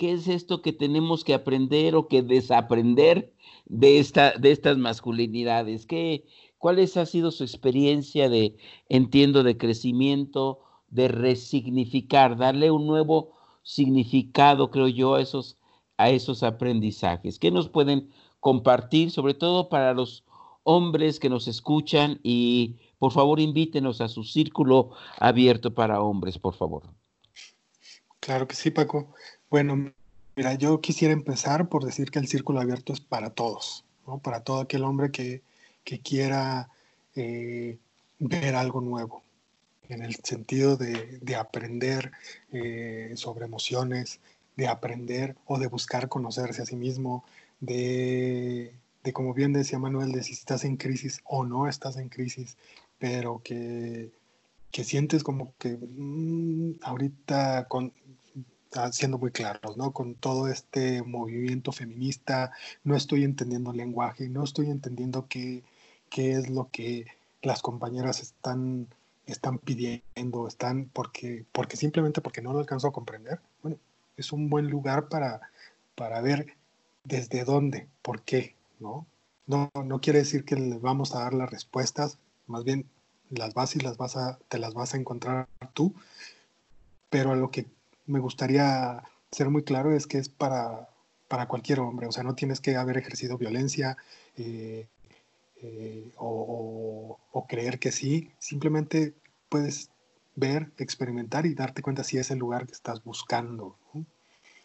¿Qué es esto que tenemos que aprender o que desaprender de, esta, de estas masculinidades? ¿Qué, ¿Cuál es, ha sido su experiencia de, entiendo, de crecimiento, de resignificar, darle un nuevo significado, creo yo, a esos, a esos aprendizajes? ¿Qué nos pueden compartir, sobre todo para los hombres que nos escuchan? Y por favor, invítenos a su círculo abierto para hombres, por favor. Claro que sí, Paco. Bueno, mira, yo quisiera empezar por decir que el círculo abierto es para todos, ¿no? Para todo aquel hombre que, que quiera eh, ver algo nuevo, en el sentido de, de aprender eh, sobre emociones, de aprender o de buscar conocerse a sí mismo, de, de, como bien decía Manuel, de si estás en crisis o no estás en crisis, pero que, que sientes como que mmm, ahorita con, siendo muy claros, ¿no? Con todo este movimiento feminista, no estoy entendiendo el lenguaje, no estoy entendiendo qué, qué es lo que las compañeras están, están pidiendo, están porque, porque simplemente porque no lo alcanzo a comprender. Bueno, es un buen lugar para, para ver desde dónde, por qué, ¿no? No, no quiere decir que les vamos a dar las respuestas, más bien las vas y las vas a, te las vas a encontrar tú, pero a lo que me gustaría ser muy claro es que es para, para cualquier hombre, o sea, no tienes que haber ejercido violencia eh, eh, o, creer que sí, simplemente puedes ver, experimentar y darte cuenta si es el lugar que estás buscando.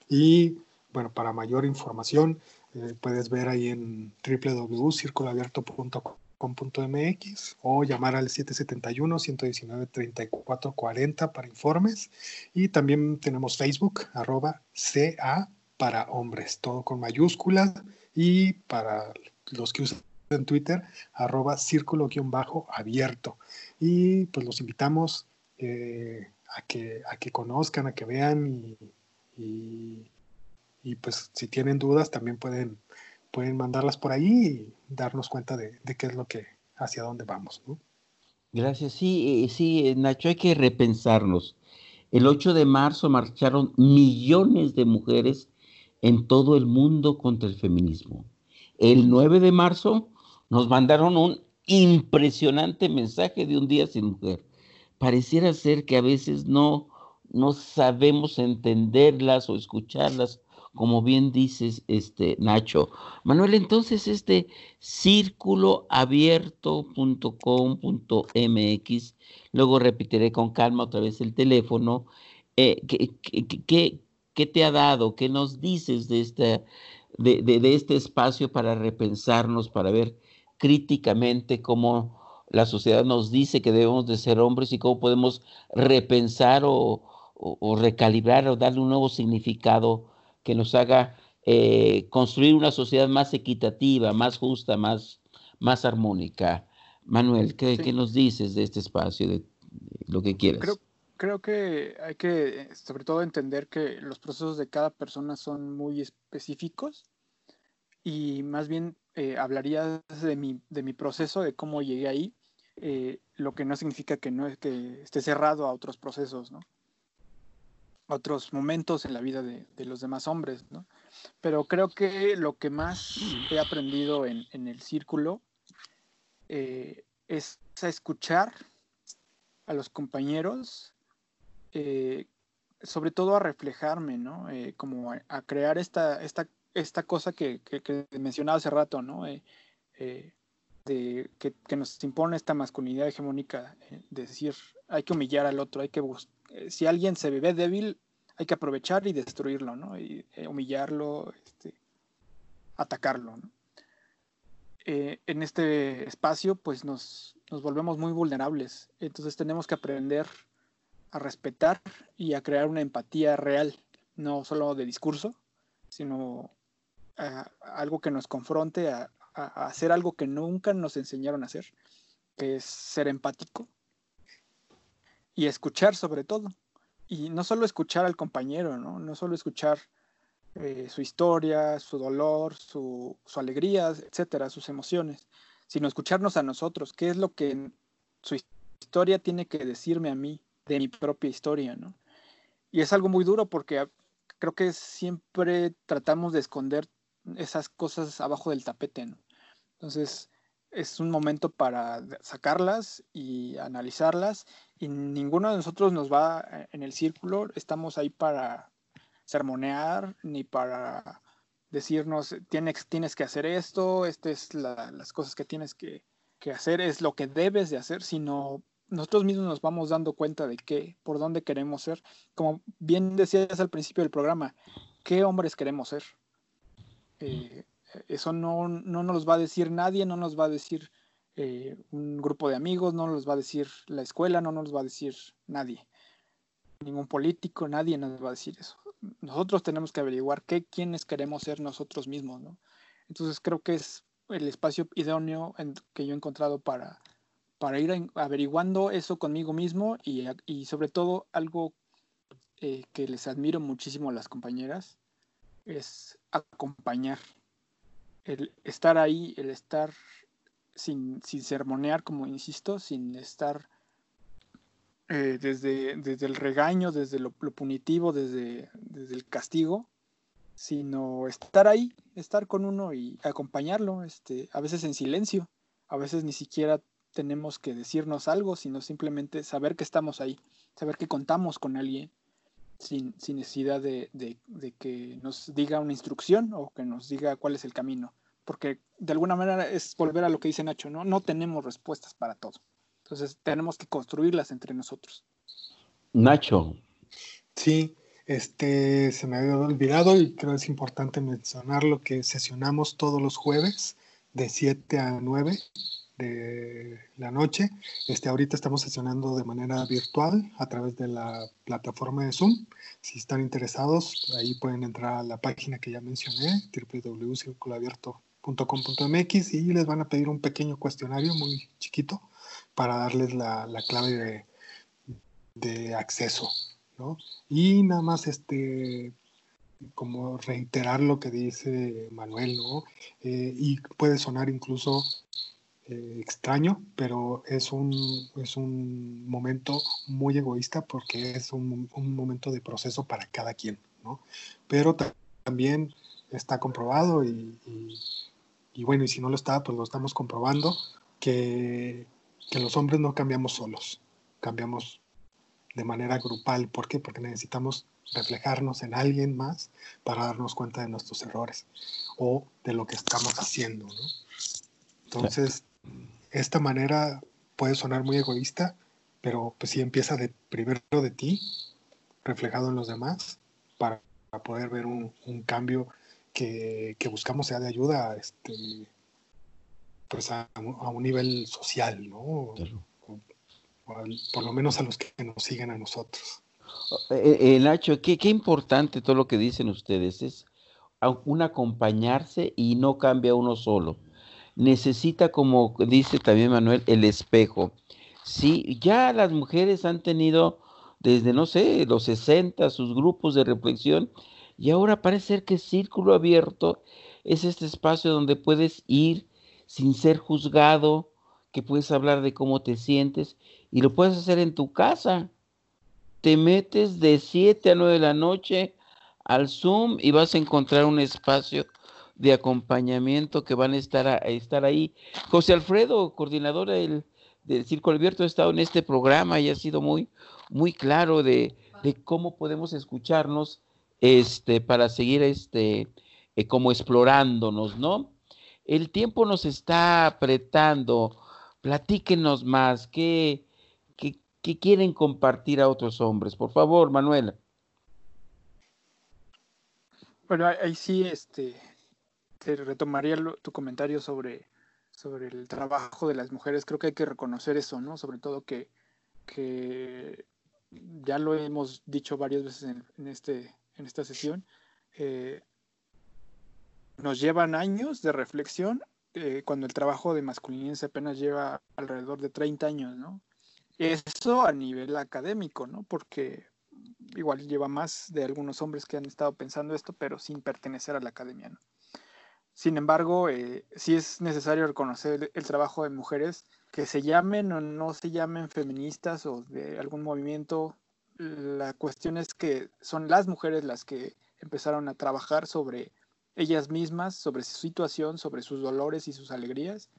Y bueno, para mayor información eh, puedes ver ahí en www.circuloabierto.com .mx o llamar al 771-119-3440 para informes. Y también tenemos Facebook, arroba CA para hombres, todo con mayúsculas, y para los que usan Twitter, arroba círculo-abierto. Y pues los invitamos eh, a, que, a que conozcan, a que vean y, y, pues si tienen dudas también pueden, pueden mandarlas por ahí y darnos cuenta de, de qué es lo que, hacia dónde vamos. Gracias. Sí, eh, sí, Nacho, hay que repensarnos. El 8 de marzo marcharon millones de mujeres en todo el mundo contra el feminismo. El 9 de marzo nos mandaron un impresionante mensaje de un día sin mujer. Pareciera ser que a veces no, no sabemos entenderlas o escucharlas como bien dices, este, Nacho. Manuel, entonces este círculo abierto.com.mx, luego repetiré con calma otra vez el teléfono. Eh, ¿qué, te ha dado? ¿Qué nos dices de, esta, de, de, este espacio para repensarnos, para ver críticamente cómo la sociedad nos dice que debemos de ser hombres y cómo podemos repensar o, o recalibrar o darle un nuevo significado que nos haga eh, construir una sociedad más equitativa, más justa, más, más armónica. Manuel, ¿qué, nos dices de este espacio, de, lo que quieras? Creo, creo, que hay que, sobre todo, entender que los procesos de cada persona son muy específicos y más bien eh, hablaría de mi, de mi proceso, de cómo llegué ahí, eh, lo que no significa que no es que esté cerrado a otros procesos, ¿no? Otros momentos en la vida de, los demás hombres, ¿no? Pero creo que lo que más he aprendido en, el círculo eh, es a escuchar a los compañeros, eh, sobre todo a reflejarme, ¿no? Eh, como a, crear esta, esta, esta cosa que, que, mencionaba hace rato, ¿no? de, que, que, nos impone esta masculinidad hegemónica, de decir, hay que humillar al otro, hay que buscar eh, si alguien se ve débil, hay que aprovechar y destruirlo, ¿no? Y eh, humillarlo, este, atacarlo. Eh, en este espacio, pues nos, nos, volvemos muy vulnerables. Entonces tenemos que aprender a respetar y a crear una empatía real, no solo de discurso, sino algo que nos confronte a, a hacer algo que nunca nos enseñaron a hacer, que es ser empático y escuchar sobre todo. Y no solo escuchar al compañero, ¿no? No solo escuchar eh, su historia, su dolor, su, su, alegría, etcétera, sus emociones, sino escucharnos a nosotros, qué es lo que su historia tiene que decirme a mí de mi propia historia, ¿no? Y es algo muy duro porque creo que siempre tratamos de esconder esas cosas abajo del tapete, ¿no? Entonces, es un momento para sacarlas y analizarlas y ninguno de nosotros nos va eh, en el círculo, estamos ahí para sermonear ni para decirnos tienes, tienes que hacer esto, estas es las cosas que tienes que, que, hacer, es lo que debes de hacer, sino nosotros mismos nos vamos dando cuenta de qué, por dónde queremos ser. Como bien decías al principio del programa, ¿qué hombres queremos ser? Eh, eso no, no nos va a decir nadie, no nos va a decir eh, un grupo de amigos, no nos va a decir la escuela, no nos va a decir nadie. Ningún político, nadie nos va a decir eso. Nosotros tenemos que averiguar qué, quiénes queremos ser nosotros mismos, ¿no? Entonces creo que es el espacio idóneo que yo he encontrado para, para ir averiguando eso conmigo mismo y, y sobre todo algo eh, que les admiro muchísimo a las compañeras es acompañar el estar ahí, el estar sin, sin sermonear, como insisto, sin estar eh, desde, desde el regaño, desde lo, punitivo, desde, desde el castigo, sino estar ahí, estar con uno y acompañarlo, este, a veces en silencio, a veces ni siquiera tenemos que decirnos algo, sino simplemente saber que estamos ahí, saber que contamos con alguien, sin, necesidad de, que nos diga una instrucción o que nos diga cuál es el camino. Porque de alguna manera es volver a lo que dice Nacho, ¿no? No tenemos respuestas para todo. Entonces tenemos que construirlas entre nosotros. Nacho. Sí, este se me había olvidado y creo que es importante mencionar lo que sesionamos todos los jueves de 7 a 9 de la noche. Este, ahorita estamos sesionando de manera virtual a través de la plataforma de Zoom. Si están interesados, ahí pueden entrar a la página que ya mencioné, www.circuloabierto.com.mx y les van a pedir un pequeño cuestionario muy chiquito para darles la, la clave de, de acceso. ¿no? Y nada más este, como reiterar lo que dice Manuel, ¿no? Eh, y puede sonar incluso eh, extraño, pero es un, es un momento muy egoísta porque es un, un momento de proceso para cada quien, ¿no? Pero también está comprobado y, y, bueno, y si no lo está, pues lo estamos comprobando, que, que los hombres no cambiamos solos, cambiamos de manera grupal. ¿Por qué? Porque necesitamos reflejarnos en alguien más para darnos cuenta de nuestros errores o de lo que estamos haciendo. ¿no? Entonces, esta manera puede sonar muy egoísta, pero pues sí empieza de primero de ti, reflejado en los demás, para, poder ver un, cambio que, buscamos sea de ayuda este, pues a, un nivel social, ¿no? por lo menos a los que nos siguen a nosotros. Eh, eh, Nacho, qué, qué importante todo lo que dicen ustedes. Es un acompañarse y no cambia uno solo. Necesita, como dice también Manuel, el espejo. Sí, ya las mujeres han tenido desde, no sé, los 60 sus grupos de reflexión y ahora parece ser que Círculo Abierto es este espacio donde puedes ir sin ser juzgado, que puedes hablar de cómo te sientes y lo puedes hacer en tu casa. Te metes de 7 a 9 de la noche al Zoom y vas a encontrar un espacio de acompañamiento que van a estar, a, estar ahí. José Alfredo, coordinador del, del Círculo Abierto, ha estado en este programa y ha sido muy, muy claro de, de cómo podemos escucharnos este, para seguir este, eh, como explorándonos, ¿no? El tiempo nos está apretando. Platíquenos más, ¿qué, que quieren compartir a otros hombres. Por favor, Manuela. Bueno, ahí sí, este, te retomaría tu comentario sobre, sobre el trabajo de las mujeres. Creo que hay que reconocer eso, ¿no? Sobre todo que, que ya lo hemos dicho varias veces en, este, en esta sesión, eh, nos llevan años de reflexión eh, cuando el trabajo de masculinidad apenas lleva alrededor de 30 años, ¿no? Eso a nivel académico, ¿no? Porque igual lleva más de algunos hombres que han estado pensando esto, pero sin pertenecer a la academia, ¿no? Sin embargo, eh, sí es necesario reconocer el, trabajo de mujeres que se llamen o no se llamen feministas o de algún movimiento. La cuestión es que son las mujeres las que empezaron a trabajar sobre ellas mismas, sobre su situación, sobre sus dolores y sus alegrías.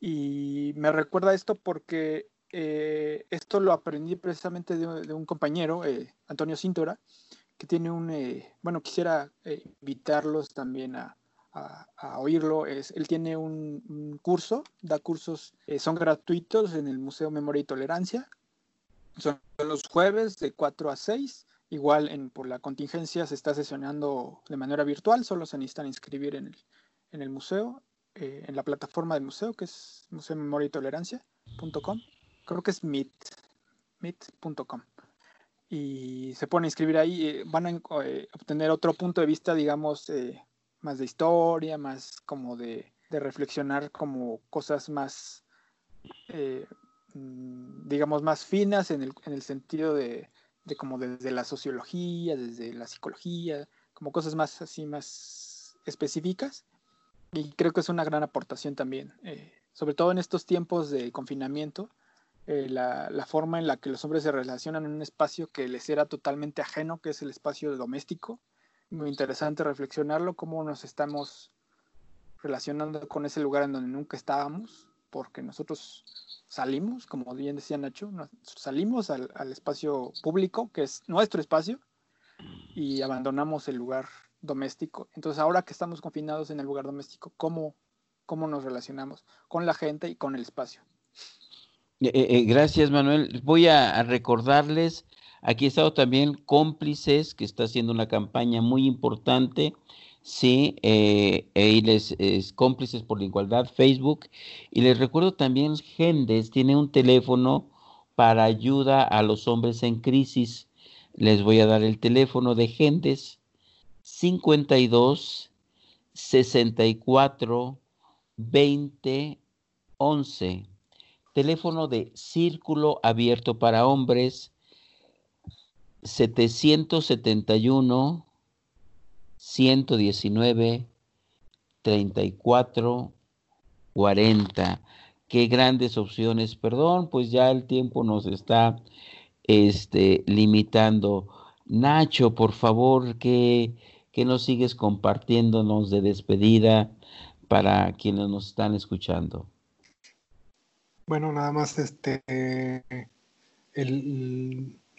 Y me recuerda esto porque eh, esto lo aprendí precisamente de, un compañero, eh, Antonio Cintora, que tiene un, eh, bueno, quisiera invitarlos también a, oírlo. Es, él tiene un, curso, da cursos, son gratuitos en el Museo Memoria y Tolerancia. Son los jueves de 4 a 6. Igual en, por la contingencia se está sesionando de manera virtual, solo se necesitan inscribir en el, en el museo, en la plataforma del museo, que es museo memoria y tolerancia.com creo que es meet, meet.com. Y se pone a inscribir ahí, eh, van a eh, obtener otro punto de vista, digamos, eh, más de historia, más como de, reflexionar como cosas más, mm, digamos, más finas en el, en el sentido de, de, como desde la sociología, desde la psicología, como cosas más así, más específicas. Y creo que es una gran aportación también, sobre todo en estos tiempos de confinamiento, eh, la, forma en la que los hombres se relacionan en un espacio que les era totalmente ajeno, que es el espacio doméstico. Muy interesante reflexionarlo, cómo nos estamos relacionando con ese lugar en donde nunca estábamos, porque nosotros salimos, como bien decía Nacho, salimos al, espacio público, que es nuestro espacio, y abandonamos el lugar doméstico. Entonces, ahora que estamos confinados en el lugar doméstico, ¿cómo, cómo nos relacionamos con la gente y con el espacio? Eh, eh, eh, gracias, Manuel. Voy a, recordarles, aquí he estado también Cómplices, que está haciendo una campaña muy importante Sí, eh, es cómplices por la igualdad, Facebook. Y les recuerdo también, Gendes tiene un teléfono para ayuda a los hombres en crisis. Les voy a dar el teléfono de Gendes, 52 64 20 11. Teléfono de Círculo Abierto para Hombres, 771 119 34 40. Qué grandes opciones. Perdón, pues ya el tiempo nos está este, limitando. Nacho, por favor, que, que nos sigues compartiéndonos de despedida para quienes nos están escuchando. Bueno, nada más este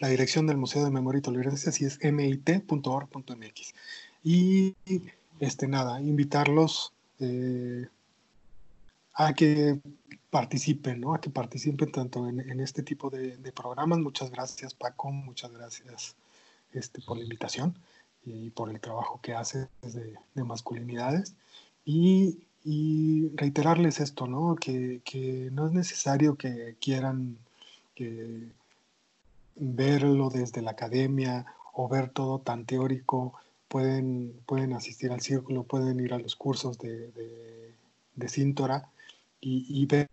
la dirección del Museo de Memoria y Tolerancia sí es mit.org.mx. Y este, nada, invitarlos eh, a que participen, ¿no? A que participen tanto en, este tipo de, programas. Muchas gracias, Paco. Muchas gracias este, por la invitación y por el trabajo que haces de, masculinidades. Y, reiterarles esto, ¿no? Que, que, no es necesario que quieran que verlo desde la academia o ver todo tan teórico pueden, pueden asistir al círculo, pueden ir a los cursos de, de, de Cintora y, ver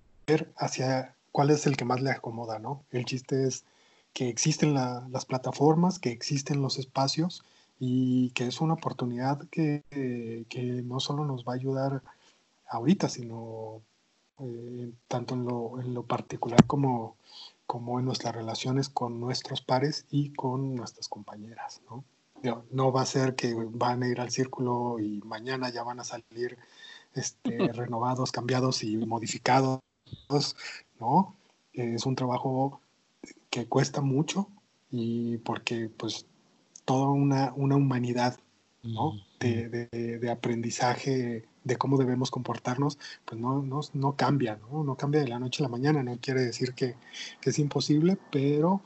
hacia cuál es el que más le acomoda, ¿no? El chiste es que existen las plataformas, que existen los espacios y que es una oportunidad que, que no solo nos va a ayudar ahorita, sino eh, tanto en lo, en lo particular como, como en nuestras relaciones con nuestros pares y con nuestras compañeras, ¿no? no va a ser que van a ir al círculo y mañana ya van a salir este, renovados, cambiados y modificados, ¿no? Es un trabajo que cuesta mucho y porque pues toda una, una humanidad, ¿no? De, de, aprendizaje de cómo debemos comportarnos, pues no, no, no, cambia, ¿no? No cambia de la noche a la mañana, no quiere decir que, es imposible, pero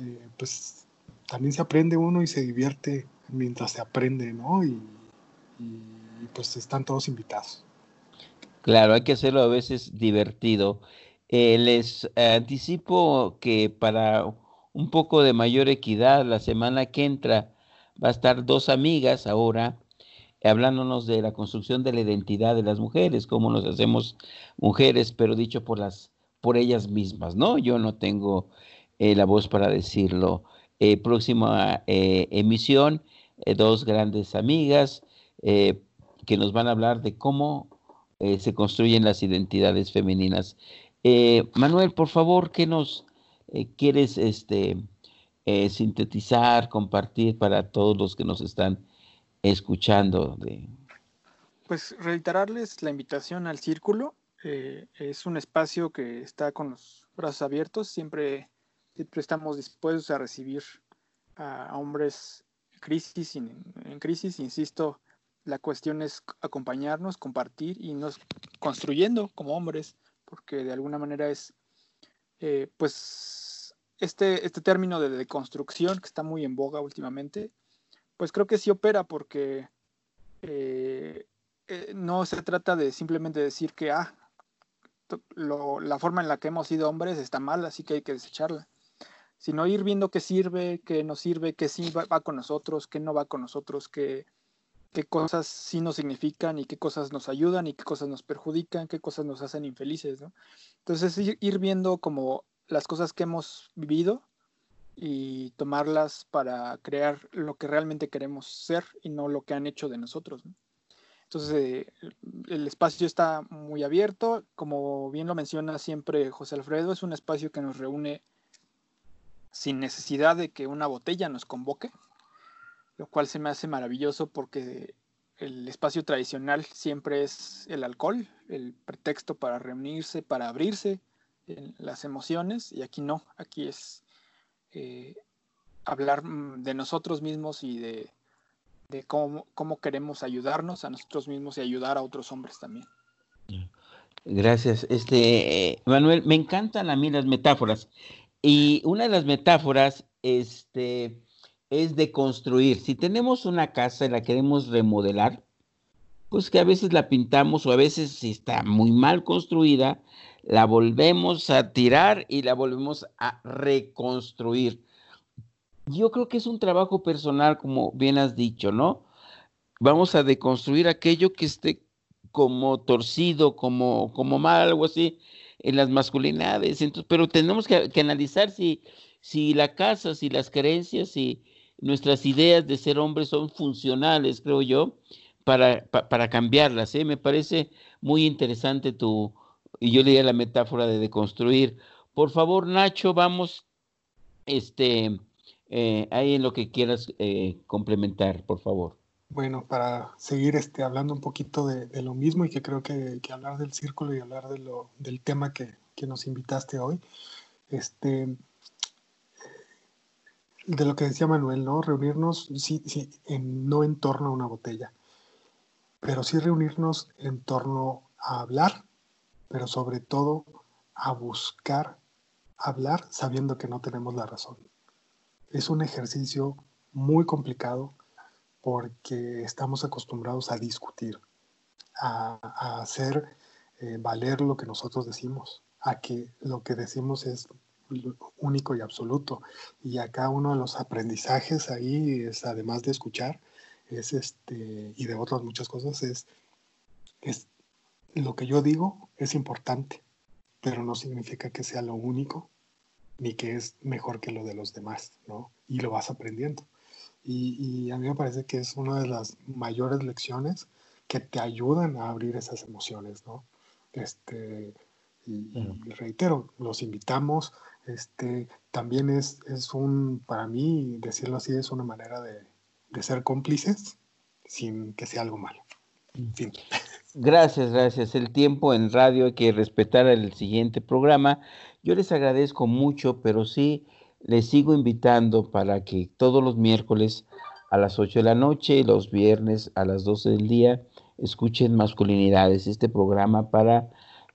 eh, pues también se aprende uno y se divierte mientras se aprende, ¿no? Y, pues están todos invitados. Claro, hay que hacerlo a veces divertido. Eh, les anticipo que para un poco de mayor equidad, la semana que entra va a estar dos amigas ahora hablándonos de la construcción de la identidad de las mujeres, cómo nos hacemos mujeres, pero dicho por las por ellas mismas, ¿no? Yo no tengo eh, la voz para decirlo. Eh, próxima eh, emisión, dos grandes amigas que nos van a hablar de cómo se construyen las identidades femeninas. Manuel, por favor, ¿qué nos quieres este, sintetizar, compartir para todos los que nos están escuchando? Pues reiterarles la invitación al círculo. es un espacio que está con los brazos abiertos, siempre estamos dispuestos a recibir a hombres crisis, en, crisis, insisto, la cuestión es acompañarnos, compartir y nos construyendo como hombres, porque de alguna manera es, eh, pues, este, este término de deconstrucción que está muy en boga últimamente, pues creo que sí opera porque eh, eh, no se trata de simplemente decir que, ah, la forma en la que hemos sido hombres está mal, así que hay que desecharla sino ir viendo qué sirve, qué no sirve, qué sí va, con nosotros, qué no va con nosotros, qué, qué cosas sí nos significan y qué cosas nos ayudan y qué cosas nos perjudican, qué cosas nos hacen infelices, ¿no? Entonces ir viendo como las cosas que hemos vivido y tomarlas para crear lo que realmente queremos ser y no lo que han hecho de nosotros. ¿no? Entonces eh, el espacio está muy abierto, como bien lo menciona siempre José Alfredo, es un espacio que nos reúne sin necesidad de que una botella nos convoque, lo cual se me hace maravilloso porque el espacio tradicional siempre es el alcohol, el pretexto para reunirse, para abrirse las emociones, y aquí no, aquí es eh, hablar mm, de nosotros mismos y de, cómo, cómo, queremos ayudarnos a nosotros mismos y ayudar a otros hombres también. Gracias. Este, Manuel, me encantan a mí las metáforas. Y una de las metáforas este, es de construir. Si tenemos una casa y la queremos remodelar, pues que a veces la pintamos o a veces si está muy mal construida, la volvemos a tirar y la volvemos a reconstruir. Yo creo que es un trabajo personal, como bien has dicho, ¿no? Vamos a deconstruir aquello que esté como torcido, como, como mal, algo así, en las masculinidades. Entonces, pero tenemos que, analizar si, si la casa, si las creencias, si nuestras ideas de ser hombres son funcionales, creo yo, para, para cambiarlas. ¿eh? Me parece muy interesante tu, y yo leía la metáfora de deconstruir. Por favor, Nacho, vamos este, eh, ahí en lo que quieras eh, complementar, por favor. Bueno, para seguir este, hablando un poquito de, lo mismo y que creo que, hablar del círculo y hablar del tema que, nos invitaste hoy, este, de lo que decía Manuel, ¿no? Reunirnos, sí, sí, no en torno a una botella, pero sí reunirnos en torno a hablar, pero sobre todo a buscar hablar sabiendo que no tenemos la razón. Es un ejercicio muy complicado, porque estamos acostumbrados a discutir, a, hacer eh, valer lo que nosotros decimos, a que lo que decimos es único y absoluto. Y acá uno de los aprendizajes ahí es, además de escuchar, es este, y de otras muchas cosas, es, es lo que yo digo es importante, pero no significa que sea lo único, ni que es mejor que lo de los demás, ¿no? Y lo vas aprendiendo. Y, a mí me parece que es una de las mayores lecciones que te ayudan a abrir esas emociones, ¿no? Este, y, reitero, los invitamos. Este, también es, es un, para mí, decirlo así, es una manera de, de ser cómplices sin que sea algo malo. En fin. Gracias, gracias. El tiempo en radio hay que respetar el siguiente programa. Yo les agradezco mucho, pero sí les sigo invitando para que todos los miércoles a las 8 de la noche y los viernes a las 12 del día escuchen Masculinidades, este programa para,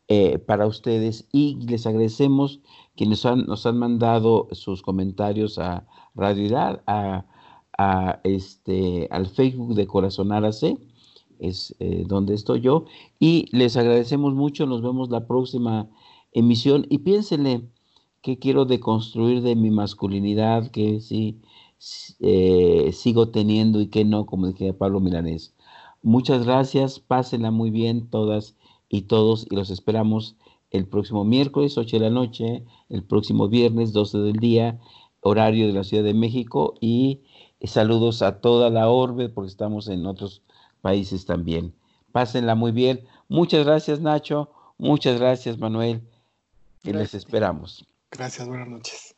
eh, para ustedes. Y les agradecemos quienes nos han mandado sus comentarios a Radio a, a este, al Facebook de Corazón AC, es eh, donde estoy yo. Y les agradecemos mucho, nos vemos la próxima emisión y piénsenle qué quiero deconstruir de mi masculinidad, que sí eh, sigo teniendo y que no, como dije Pablo Milanés. Muchas gracias, pásenla muy bien todas y todos y los esperamos el próximo miércoles 8 de la noche, el próximo viernes 12 del día, horario de la Ciudad de México y saludos a toda la orbe porque estamos en otros países también. Pásenla muy bien. Muchas gracias Nacho, muchas gracias Manuel y les esperamos. Gracias, buenas noches.